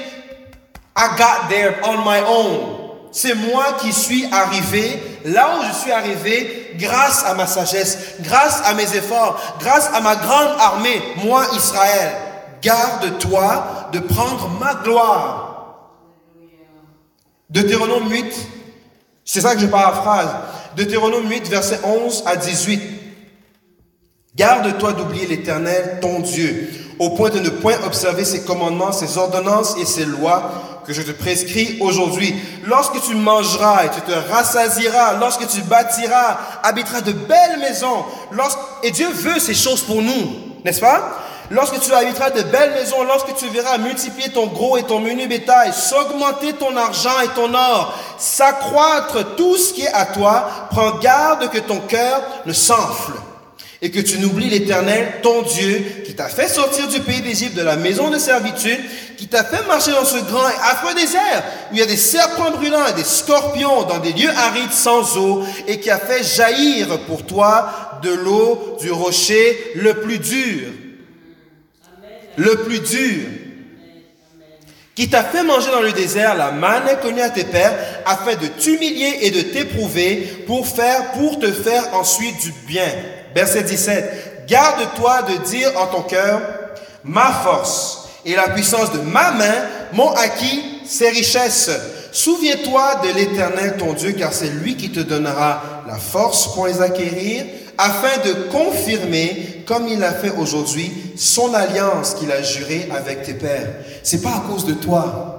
I got there on my own. C'est moi qui suis arrivé là où je suis arrivé grâce à ma sagesse, grâce à mes efforts, grâce à ma grande armée, moi Israël. Garde-toi de prendre ma gloire. Deutéronome 8, c'est ça que je paraphrase. Deutéronome 8, verset 11 à 18. Garde-toi d'oublier l'Éternel, ton Dieu, au point de ne point observer ses commandements, ses ordonnances et ses lois que je te prescris aujourd'hui. Lorsque tu mangeras et tu te rassasieras, lorsque tu bâtiras, habiteras de belles maisons, et Dieu veut ces choses pour nous, n'est-ce pas? Lorsque tu habiteras de belles maisons, lorsque tu verras multiplier ton gros et ton menu bétail, s'augmenter ton argent et ton or, s'accroître tout ce qui est à toi, prends garde que ton cœur ne s'enfle et que tu n'oublies l'Éternel, ton Dieu, qui t'a fait sortir du pays d'Égypte, de la maison de servitude, qui t'a fait marcher dans ce grand et affreux désert, où il y a des serpents brûlants et des scorpions, dans des lieux arides sans eau, et qui a fait jaillir pour toi de l'eau du rocher le plus dur. Le plus dur qui t'a fait manger dans le désert la manne inconnue à tes pères, afin de t'humilier et de t'éprouver pour faire, pour te faire ensuite du bien. Verset 17. Garde-toi de dire en ton cœur, ma force et la puissance de ma main m'ont acquis ces richesses. Souviens-toi de l'Éternel ton Dieu, car c'est lui qui te donnera la force pour les acquérir, afin de confirmer, comme il l'a fait aujourd'hui, son alliance qu'il a jurée avec tes pères. C'est pas à cause de toi.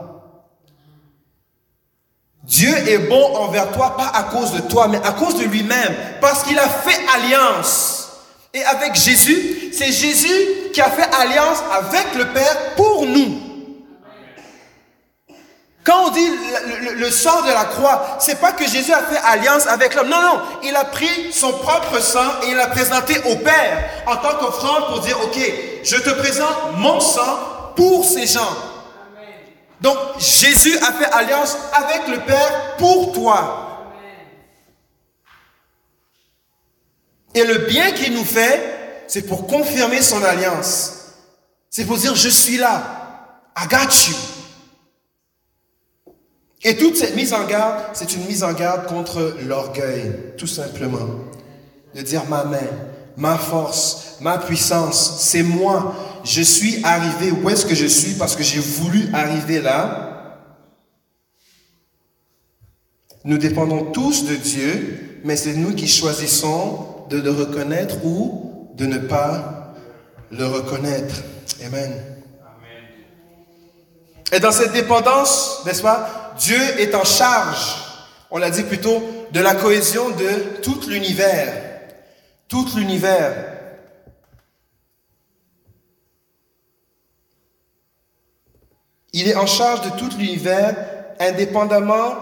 Dieu est bon envers toi, pas à cause de toi, mais à cause de lui-même, parce qu'il a fait alliance. Et avec Jésus, c'est Jésus qui a fait alliance avec le Père pour nous. Quand on dit le, le, sang de la croix, c'est pas que Jésus a fait alliance avec l'homme. Non, non, il a pris son propre sang et il l'a présenté au Père en tant qu'offrande pour dire, ok, je te présente mon sang pour ces gens. Donc Jésus a fait alliance avec le Père pour toi. Et le bien qu'il nous fait, c'est pour confirmer son alliance. C'est pour dire, je suis là. I got you. Et toute cette mise en garde, c'est une mise en garde contre l'orgueil, tout simplement. De dire ma main, ma force, ma puissance, c'est moi. Je suis arrivé où est-ce que je suis parce que j'ai voulu arriver là. Nous dépendons tous de Dieu, mais c'est nous qui choisissons de le reconnaître ou de ne pas le reconnaître. Amen. Et dans cette dépendance, n'est-ce pas, Dieu est en charge, on l'a dit plutôt, de la cohésion de tout l'univers. Tout l'univers. Il est en charge de tout l'univers indépendamment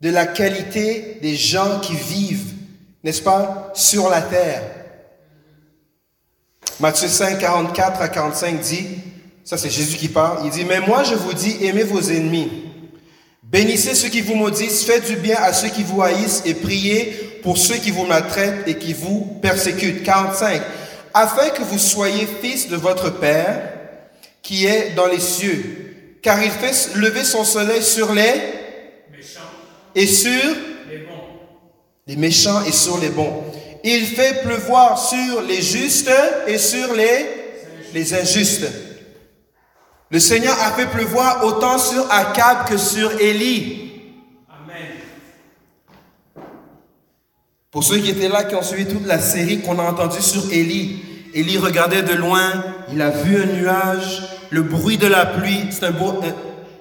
de la qualité des gens qui vivent, n'est-ce pas, sur la terre. Matthieu 5, 44 à 45 dit, ça c'est Jésus qui parle, il dit, mais moi je vous dis, aimez vos ennemis, bénissez ceux qui vous maudissent, faites du bien à ceux qui vous haïssent et priez pour ceux qui vous maltraitent et qui vous persécutent. 45, afin que vous soyez fils de votre Père qui est dans les cieux, car il fait lever son soleil sur les méchants et sur les bons. Les méchants et sur les bons. Il fait pleuvoir sur les justes et sur les, les injustes. Le Seigneur a fait pleuvoir autant sur Akab que sur Élie. Amen. Pour ceux qui étaient là, qui ont suivi toute la série qu'on a entendue sur Élie, Élie regardait de loin, il a vu un nuage, le bruit de la pluie. C'est un beau.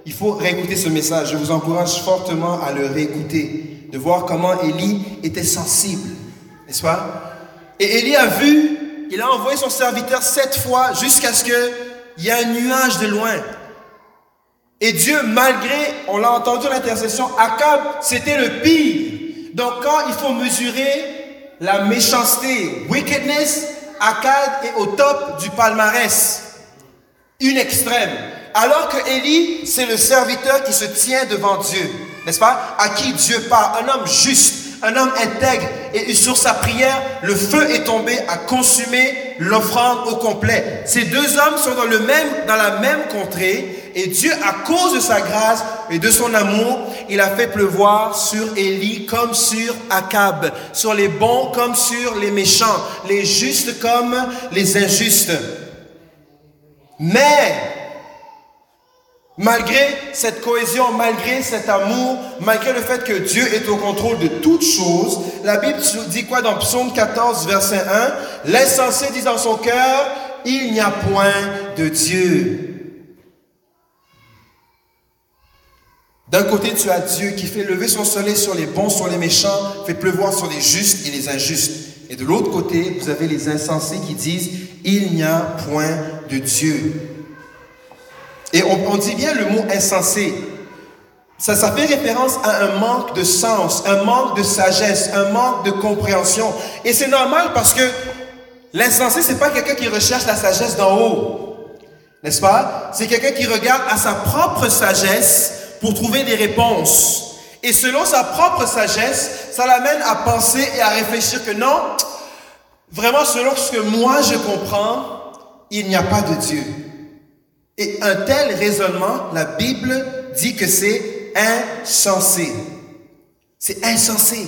il faut réécouter ce message. Je vous encourage fortement à le réécouter, de voir comment Élie était sensible, n'est-ce pas? Et Élie a vu, il a envoyé son serviteur sept fois jusqu'à ce que il y a un nuage de loin. Et Dieu, malgré, on l'a entendu l'intercession, Akab, c'était le pire. Donc quand il faut mesurer la méchanceté, wickedness, Akab est au top du palmarès. Une extrême. Alors que Élie, c'est le serviteur qui se tient devant Dieu. N'est-ce pas? À qui Dieu parle. Un homme juste un homme intègre, et sur sa prière, le feu est tombé à consumer l'offrande au complet. Ces deux hommes sont dans, le même, dans la même contrée, et Dieu, à cause de sa grâce et de son amour, il a fait pleuvoir sur Élie comme sur Akab, sur les bons comme sur les méchants, les justes comme les injustes. Mais, Malgré cette cohésion, malgré cet amour, malgré le fait que Dieu est au contrôle de toutes choses, la Bible dit quoi dans Psaume 14, verset 1 L'insensé dit dans son cœur, il n'y a point de Dieu. D'un côté, tu as Dieu qui fait lever son soleil sur les bons, sur les méchants, fait pleuvoir sur les justes et les injustes. Et de l'autre côté, vous avez les insensés qui disent, il n'y a point de Dieu. Et on, dit bien le mot insensé. Ça, ça fait référence à un manque de sens, un manque de sagesse, un manque de compréhension. Et c'est normal parce que l'insensé, c'est pas quelqu'un qui recherche la sagesse d'en haut. N'est-ce pas? C'est quelqu'un qui regarde à sa propre sagesse pour trouver des réponses. Et selon sa propre sagesse, ça l'amène à penser et à réfléchir que non, vraiment selon ce que moi je comprends, il n'y a pas de Dieu. Et un tel raisonnement, la Bible dit que c'est insensé. C'est insensé.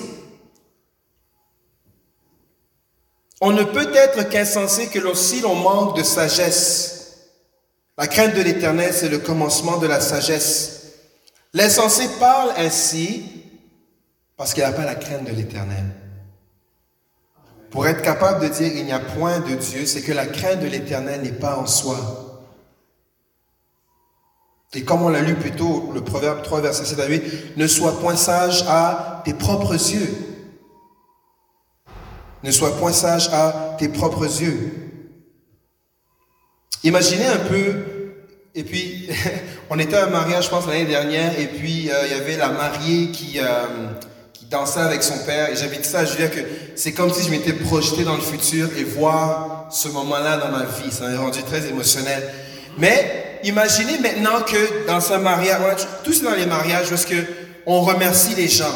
On ne peut être qu'insensé que si l'on manque de sagesse. La crainte de l'éternel, c'est le commencement de la sagesse. L'insensé parle ainsi parce qu'il n'a pas la crainte de l'éternel. Pour être capable de dire il n'y a point de Dieu, c'est que la crainte de l'éternel n'est pas en soi. Et comme on l'a lu plus tôt, le Proverbe 3, verset 7 à 8, ne sois point sage à tes propres yeux. Ne sois point sage à tes propres yeux. Imaginez un peu, et puis on était à un mariage, je pense, l'année dernière, et puis euh, il y avait la mariée qui, euh, qui dansait avec son père, et j'avais dit ça à Julia que c'est comme si je m'étais projeté dans le futur et voir ce moment-là dans ma vie. Ça m'a rendu très émotionnel. Mais imaginez maintenant que dans un mariage, tout c'est dans les mariages, parce que on remercie les gens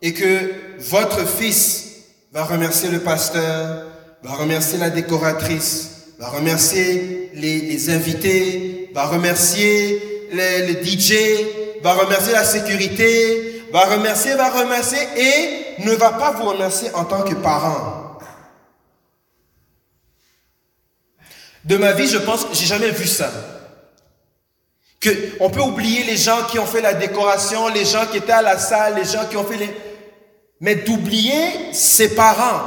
et que votre fils va remercier le pasteur, va remercier la décoratrice, va remercier les, invités, va remercier le, DJ, va remercier la sécurité, va remercier, va remercier et ne va pas vous remercier en tant que parent. De ma vie, je pense que j'ai jamais vu ça. Que on peut oublier les gens qui ont fait la décoration, les gens qui étaient à la salle, les gens qui ont fait les... Mais d'oublier ses parents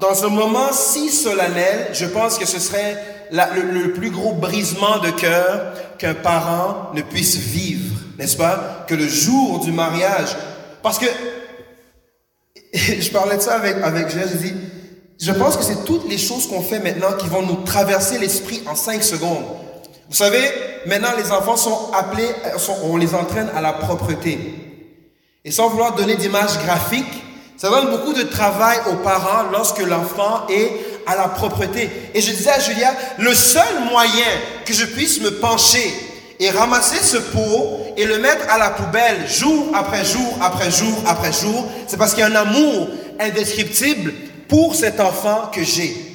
dans un moment si solennel, je pense que ce serait le, plus gros brisement de cœur qu'un parent ne puisse vivre, n'est-ce pas? Que le jour du mariage. Parce que, je parlais de ça avec, avec Jésus, je dis, je pense que c'est toutes les choses qu'on fait maintenant qui vont nous traverser l'esprit en cinq secondes. Vous savez, maintenant les enfants sont appelés, on les entraîne à la propreté. Et sans vouloir donner d'image graphique, ça donne beaucoup de travail aux parents lorsque l'enfant est à la propreté. Et je disais à Julia, le seul moyen que je puisse me pencher et ramasser ce pot et le mettre à la poubelle jour après jour après jour après jour, c'est parce qu'il y a un amour indescriptible pour cet enfant que j'ai.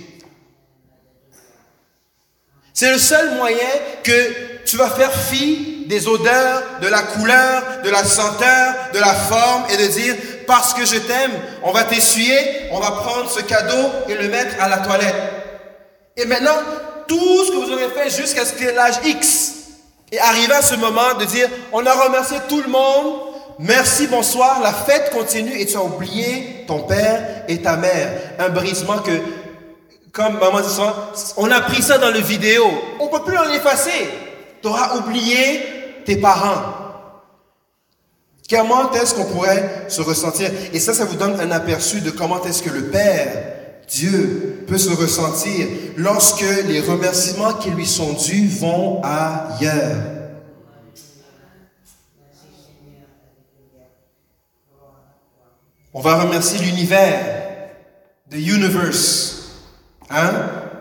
C'est le seul moyen que tu vas faire fi des odeurs, de la couleur, de la senteur, de la forme et de dire, parce que je t'aime, on va t'essuyer, on va prendre ce cadeau et le mettre à la toilette. Et maintenant, tout ce que vous aurez fait jusqu'à ce que l'âge X est arrivé à ce moment de dire, on a remercié tout le monde, merci, bonsoir, la fête continue et tu as oublié ton père et ta mère. Un brisement que comme maman dit souvent, on a pris ça dans le vidéo. On peut plus en effacer. Tu auras oublié tes parents. Comment est-ce qu'on pourrait se ressentir? Et ça, ça vous donne un aperçu de comment est-ce que le Père, Dieu, peut se ressentir lorsque les remerciements qui lui sont dus vont ailleurs. On va remercier l'univers, the universe, Hein?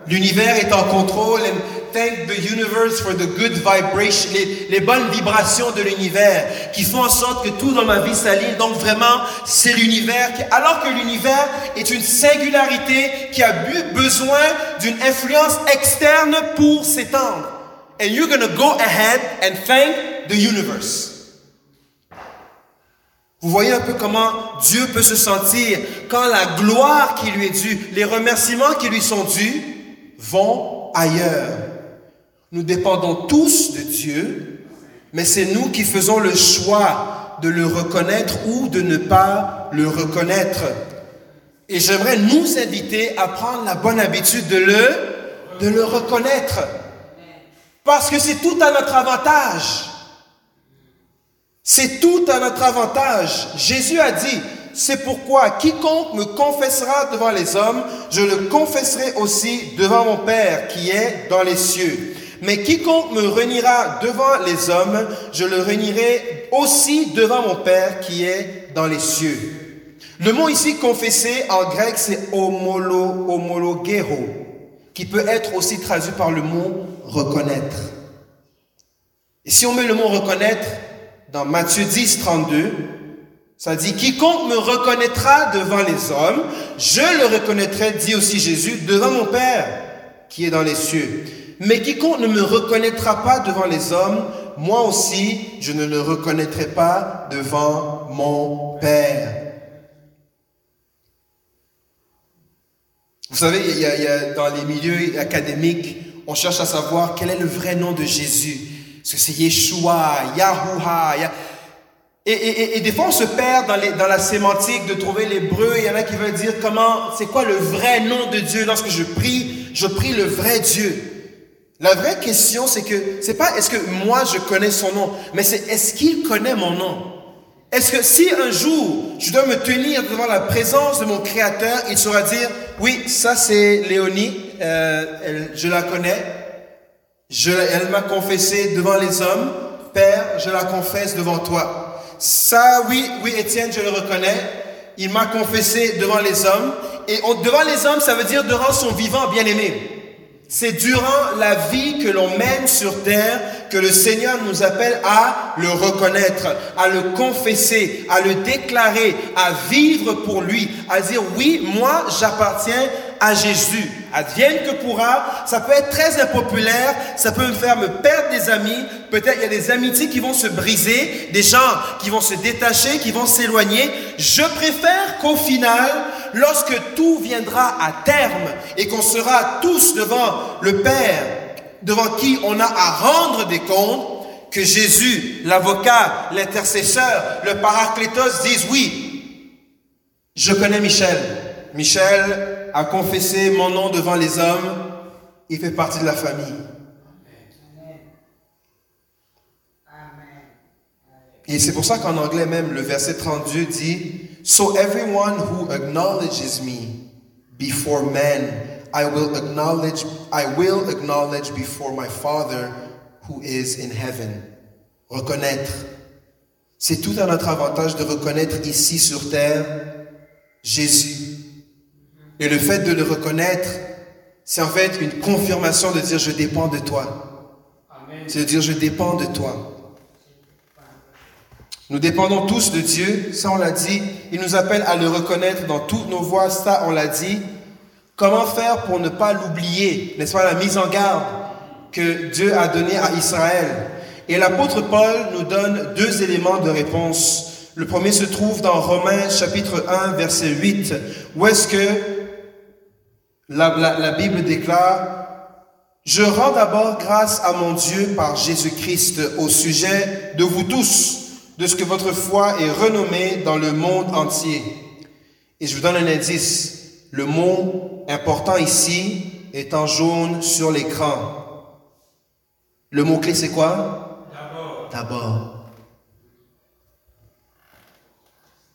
L'univers est en contrôle. And thank the universe for the good vibration, les, bonnes vibrations de l'univers qui font en sorte que tout dans ma vie s'aligne. Donc vraiment, c'est l'univers. Alors que l'univers est une singularité qui a besoin d'une influence externe pour s'étendre. And you're to go ahead and thank the universe. Vous voyez un peu comment Dieu peut se sentir quand la gloire qui lui est due, les remerciements qui lui sont dus, vont ailleurs. Nous dépendons tous de Dieu, mais c'est nous qui faisons le choix de le reconnaître ou de ne pas le reconnaître. Et j'aimerais nous inviter à prendre la bonne habitude de le, de le reconnaître. Parce que c'est tout à notre avantage. C'est tout à notre avantage. Jésus a dit, c'est pourquoi quiconque me confessera devant les hommes, je le confesserai aussi devant mon Père qui est dans les cieux. Mais quiconque me reniera devant les hommes, je le renierai aussi devant mon Père qui est dans les cieux. Le mot ici confesser en grec, c'est homolo, homologero, qui peut être aussi traduit par le mot reconnaître. Et si on met le mot reconnaître dans Matthieu 10, 32, ça dit, quiconque me reconnaîtra devant les hommes, je le reconnaîtrai, dit aussi Jésus, devant mon Père qui est dans les cieux. Mais quiconque ne me reconnaîtra pas devant les hommes, moi aussi, je ne le reconnaîtrai pas devant mon Père. Vous savez, il y, a, dans les milieux académiques, on cherche à savoir quel est le vrai nom de Jésus. Est-ce que c'est Yeshua, Yahuwah et, et, et, des fois, on se perd dans, les, dans la sémantique de trouver l'hébreu. Il y en a qui veulent dire comment, c'est quoi le vrai nom de Dieu lorsque je prie, je prie le vrai Dieu. La vraie question, c'est que, c'est pas est-ce que moi je connais son nom, mais c'est est-ce qu'il connaît mon nom? Est-ce que si un jour je dois me tenir devant la présence de mon Créateur, il saura dire, oui, ça c'est Léonie, euh, je la connais, je, elle m'a confessé devant les hommes, Père, je la confesse devant toi. Ça, oui, oui, Étienne, je le reconnais, il m'a confessé devant les hommes, et devant les hommes, ça veut dire devant son vivant bien-aimé. C'est durant la vie que l'on mène sur terre que le Seigneur nous appelle à le reconnaître, à le confesser, à le déclarer, à vivre pour lui, à dire oui, moi j'appartiens à Jésus. Advienne que pourra, ça peut être très impopulaire, ça peut me faire me perdre des amis, peut-être il y a des amitiés qui vont se briser, des gens qui vont se détacher, qui vont s'éloigner. Je préfère qu'au final, lorsque tout viendra à terme et qu'on sera tous devant le Père, devant qui on a à rendre des comptes, que Jésus, l'avocat, l'intercesseur, le paraclétos disent oui, je connais Michel. Michel a confessé mon nom devant les hommes, il fait partie de la famille. Et c'est pour ça qu'en anglais même, le verset 32 dit, So everyone who acknowledges me before men, I will acknowledge, I will acknowledge before my Father who is in heaven. Reconnaître. C'est tout à notre avantage de reconnaître ici sur terre Jésus. Et le fait de le reconnaître, c'est en fait une confirmation de dire je dépends de toi. C'est de dire je dépends de toi. Nous dépendons tous de Dieu, ça on l'a dit. Il nous appelle à le reconnaître dans toutes nos voies, ça on l'a dit. Comment faire pour ne pas l'oublier N'est-ce pas la mise en garde que Dieu a donnée à Israël? Et l'apôtre Paul nous donne deux éléments de réponse. Le premier se trouve dans Romains chapitre 1 verset 8, où est-ce que la, la Bible déclare Je rends d'abord grâce à mon Dieu par Jésus-Christ au sujet de vous tous de ce que votre foi est renommée dans le monde entier. Et je vous donne un indice. Le mot important ici est en jaune sur l'écran. Le mot-clé, c'est quoi? D'abord. D'abord.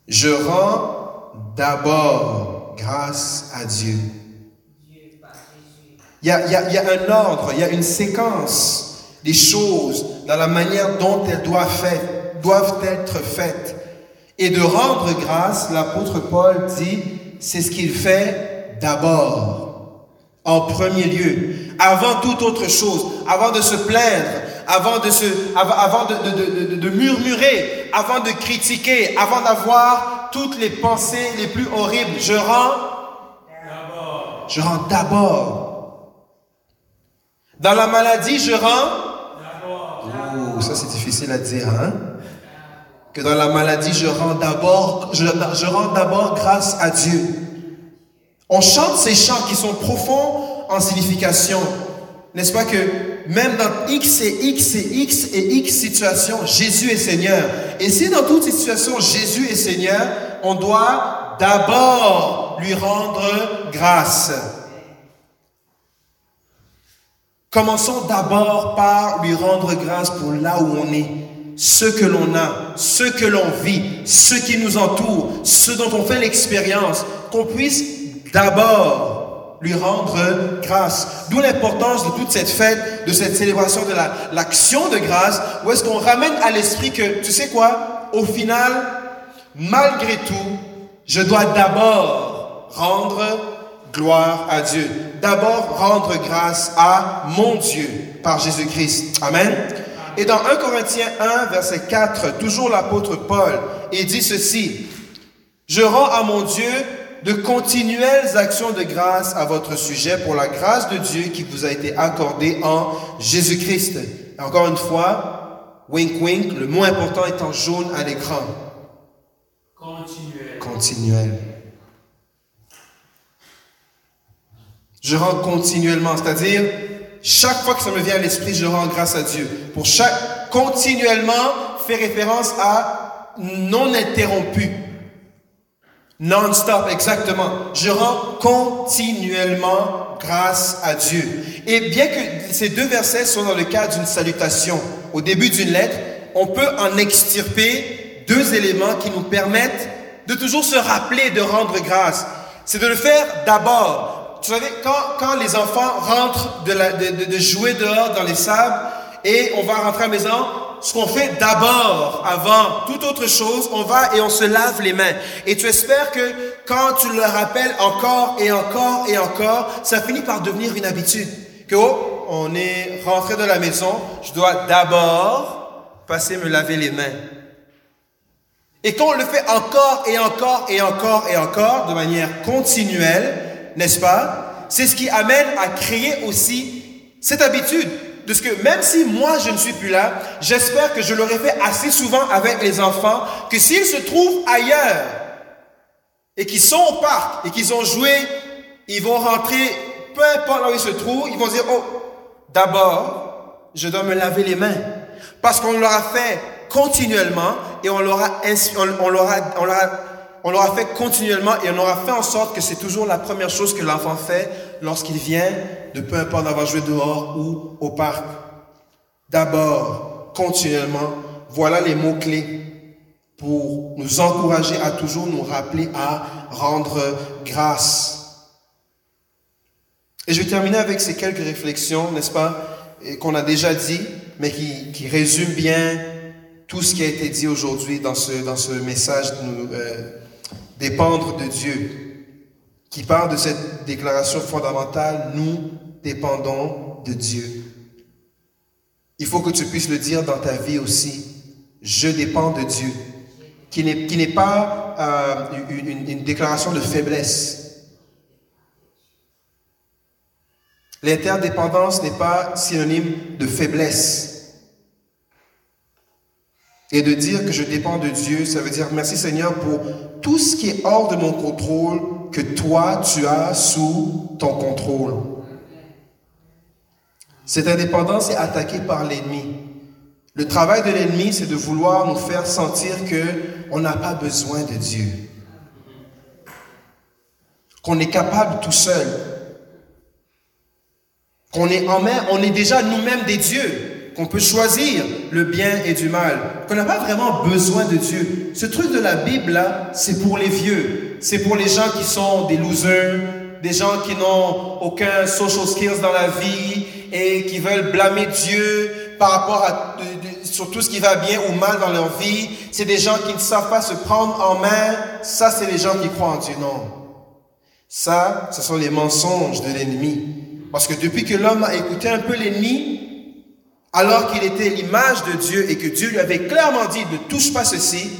Je rends d'abord grâce à Dieu. Il y, a, il, y a, il y, a, un ordre, il y a une séquence des choses dans la manière dont elles doivent faire doivent être faites. Et de rendre grâce, l'apôtre Paul dit, c'est ce qu'il fait d'abord, en premier lieu, avant toute autre chose, avant de se plaindre, avant de, se, avant de, de, de, de murmurer, avant de critiquer, avant d'avoir toutes les pensées les plus horribles. Je rends d'abord. Je rends d'abord. Dans la maladie, je rends. Oh, ça c'est difficile à dire, hein? que dans la maladie, je rends d'abord, je, rends d'abord grâce à Dieu. On chante ces chants qui sont profonds en signification. n'est-ce pas que même dans X et X et X et X situations, Jésus est Seigneur. Et si dans toutes ces situations, Jésus est Seigneur, on doit d'abord lui rendre grâce. Commençons d'abord par lui rendre grâce pour là où on est, ce que l'on a, ce que l'on vit, ce qui nous entoure, ce dont on fait l'expérience, qu'on puisse d'abord lui rendre grâce. D'où l'importance de toute cette fête, de cette célébration de l'action de grâce, où est-ce qu'on ramène à l'esprit que, tu sais quoi, au final, malgré tout, je dois d'abord rendre gloire à Dieu. D'abord, rendre grâce à mon Dieu par Jésus-Christ. Amen. Et dans 1 Corinthiens 1, verset 4, toujours l'apôtre Paul, il dit ceci, Je rends à mon Dieu de continuelles actions de grâce à votre sujet pour la grâce de Dieu qui vous a été accordée en Jésus-Christ. Encore une fois, wink wink, le mot important est en jaune à l'écran. Continuel. Continuel. Je rends continuellement, c'est-à-dire chaque fois que ça me vient à l'esprit, je rends grâce à Dieu. Pour chaque continuellement fait référence à non interrompu. Non-stop, exactement. Je rends continuellement grâce à Dieu. Et bien que ces deux versets soient dans le cadre d'une salutation, au début d'une lettre, on peut en extirper deux éléments qui nous permettent de toujours se rappeler de rendre grâce. C'est de le faire d'abord tu savez, quand, quand les enfants rentrent de, la, de, de, jouer dehors dans les sables et on va rentrer à la maison, ce qu'on fait d'abord, avant toute autre chose, on va et on se lave les mains. Et tu espères que quand tu le rappelles encore et encore et encore, ça finit par devenir une habitude. Que oh, on est rentré de la maison, je dois d'abord passer me laver les mains. Et quand on le fait encore et encore et encore et encore, de manière continuelle, n'est-ce pas? C'est ce qui amène à créer aussi cette habitude de ce que même si moi je ne suis plus là, j'espère que je l'aurais fait assez souvent avec les enfants, que s'ils se trouvent ailleurs et qu'ils sont au parc et qu'ils ont joué, ils vont rentrer, peu importe là où ils se trouvent, ils vont dire, oh, d'abord, je dois me laver les mains. Parce qu'on leur a fait continuellement et on leur a, on, leur a, on leur a on l'aura fait continuellement et on aura fait en sorte que c'est toujours la première chose que l'enfant fait lorsqu'il vient, de peu importe d'avoir joué dehors ou au parc. D'abord, continuellement, voilà les mots-clés pour nous encourager à toujours nous rappeler à rendre grâce. Et je vais terminer avec ces quelques réflexions, n'est-ce pas, qu'on a déjà dit, mais qui, résument bien tout ce qui a été dit aujourd'hui dans ce, dans ce message euh, dépendre de Dieu, qui parle de cette déclaration fondamentale, nous dépendons de Dieu. Il faut que tu puisses le dire dans ta vie aussi. Je dépends de Dieu. Qui n'est pas euh, une, une déclaration de faiblesse. L'interdépendance n'est pas synonyme de faiblesse. Et de dire que je dépends de Dieu, ça veut dire merci Seigneur pour tout ce qui est hors de mon contrôle, que toi tu as sous ton contrôle. Cette indépendance est attaquée par l'ennemi. Le travail de l'ennemi, c'est de vouloir nous faire sentir que on n'a pas besoin de Dieu. Qu'on est capable tout seul. Qu'on est en main, on est déjà nous-mêmes des dieux qu'on peut choisir le bien et du mal, qu'on n'a pas vraiment besoin de Dieu. Ce truc de la Bible, là, c'est pour les vieux, c'est pour les gens qui sont des losers, des gens qui n'ont aucun social skills dans la vie et qui veulent blâmer Dieu par rapport à sur tout ce qui va bien ou mal dans leur vie. C'est des gens qui ne savent pas se prendre en main. Ça, c'est les gens qui croient en Dieu. Non. Ça, ce sont les mensonges de l'ennemi. Parce que depuis que l'homme a écouté un peu l'ennemi, alors qu'il était l'image de Dieu et que Dieu lui avait clairement dit ne touche pas ceci,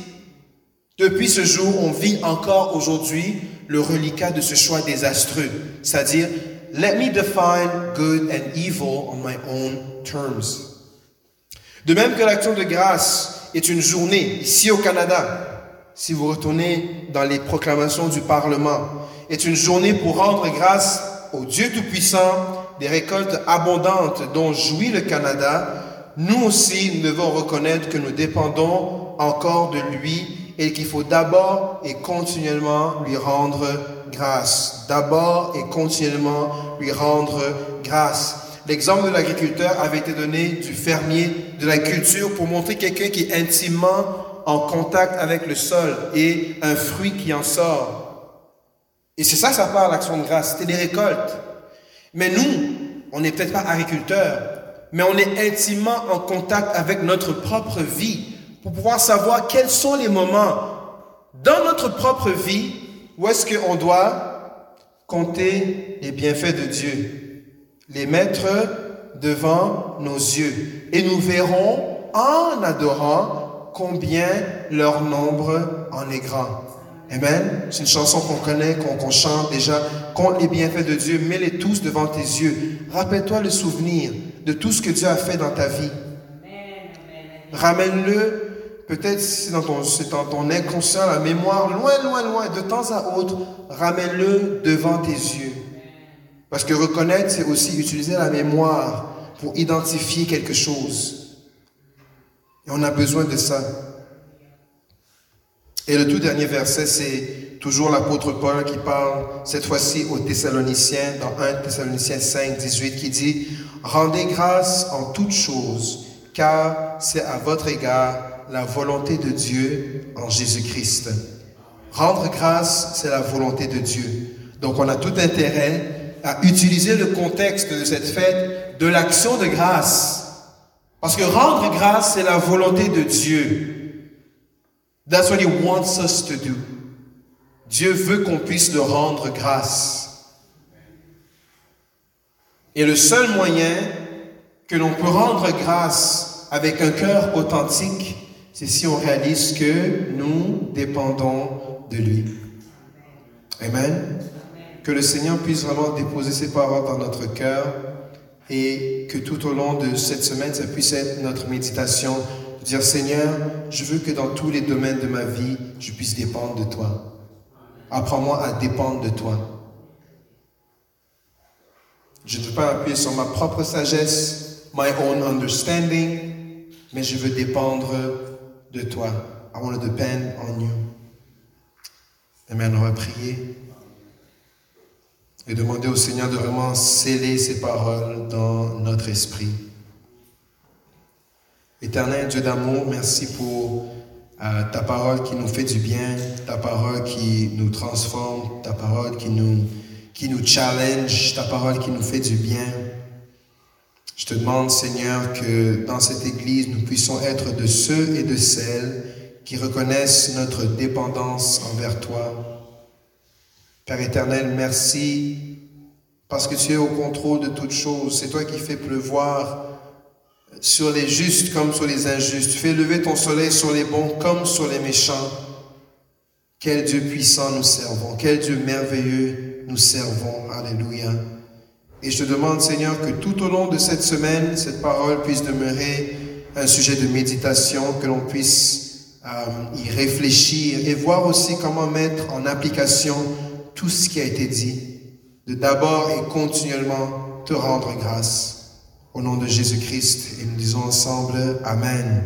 depuis ce jour, on vit encore aujourd'hui le reliquat de ce choix désastreux, c'est-à-dire let me define good and evil on my own terms. De même que l'action de grâce est une journée ici au Canada, si vous retournez dans les proclamations du Parlement, est une journée pour rendre grâce au Dieu Tout-Puissant des récoltes abondantes dont jouit le Canada, nous aussi, nous devons reconnaître que nous dépendons encore de lui et qu'il faut d'abord et continuellement lui rendre grâce. D'abord et continuellement lui rendre grâce. L'exemple de l'agriculteur avait été donné du fermier de la culture pour montrer quelqu'un qui est intimement en contact avec le sol et un fruit qui en sort. Et c'est ça, ça parle, l'action de grâce. C'était des récoltes. Mais nous, on n'est peut-être pas agriculteurs, mais on est intimement en contact avec notre propre vie pour pouvoir savoir quels sont les moments dans notre propre vie où est-ce qu'on doit compter les bienfaits de Dieu, les mettre devant nos yeux. Et nous verrons en adorant combien leur nombre en est grand. Amen. C'est une chanson qu'on connaît, qu'on chante déjà. Compte les bienfaits de Dieu, mets-les tous devant tes yeux. Rappelle-toi le souvenir de tout ce que Dieu a fait dans ta vie. Ramène-le Peut-être c'est dans, dans ton inconscient, la mémoire, loin, loin, loin, de temps à autre, ramène-le devant tes yeux. Parce que reconnaître, c'est aussi utiliser la mémoire pour identifier quelque chose. Et on a besoin de ça. Et le tout dernier verset, c'est toujours l'apôtre Paul qui parle, cette fois-ci aux Thessaloniciens, dans 1 Thessaloniciens 5, 18, qui dit, Rendez grâce en toutes choses, car c'est à votre égard la volonté de Dieu en Jésus-Christ. Rendre grâce, c'est la volonté de Dieu. Donc on a tout intérêt à utiliser le contexte de cette fête de l'action de grâce. Parce que rendre grâce, c'est la volonté de Dieu. That's what he wants us to do. Dieu veut qu'on puisse le rendre grâce. Et le seul moyen que l'on peut rendre grâce avec un cœur authentique, c'est si on réalise que nous dépendons de lui. Amen. Que le Seigneur puisse vraiment déposer ses paroles dans notre cœur et que tout au long de cette semaine, ça puisse être notre méditation. Dire Seigneur, je veux que dans tous les domaines de ma vie, je puisse dépendre de toi. Apprends-moi à dépendre de toi. Je ne veux pas appuyer sur ma propre sagesse, my own understanding, mais je veux dépendre de toi. I want to depend on you. Amen. On va prier et demander au Seigneur de vraiment sceller ces paroles dans notre esprit. Éternel Dieu d'amour, merci pour euh, ta parole qui nous fait du bien, ta parole qui nous transforme, ta parole qui nous, qui nous challenge, ta parole qui nous fait du bien. Je te demande, Seigneur, que dans cette Église, nous puissions être de ceux et de celles qui reconnaissent notre dépendance envers toi. Père éternel, merci parce que tu es au contrôle de toutes choses. C'est toi qui fais pleuvoir sur les justes comme sur les injustes. Fais lever ton soleil sur les bons comme sur les méchants. Quel Dieu puissant nous servons. Quel Dieu merveilleux nous servons. Alléluia. Et je te demande, Seigneur, que tout au long de cette semaine, cette parole puisse demeurer un sujet de méditation, que l'on puisse euh, y réfléchir et voir aussi comment mettre en application tout ce qui a été dit, de d'abord et continuellement te rendre grâce. Au nom de Jésus-Christ, et nous disons ensemble, Amen.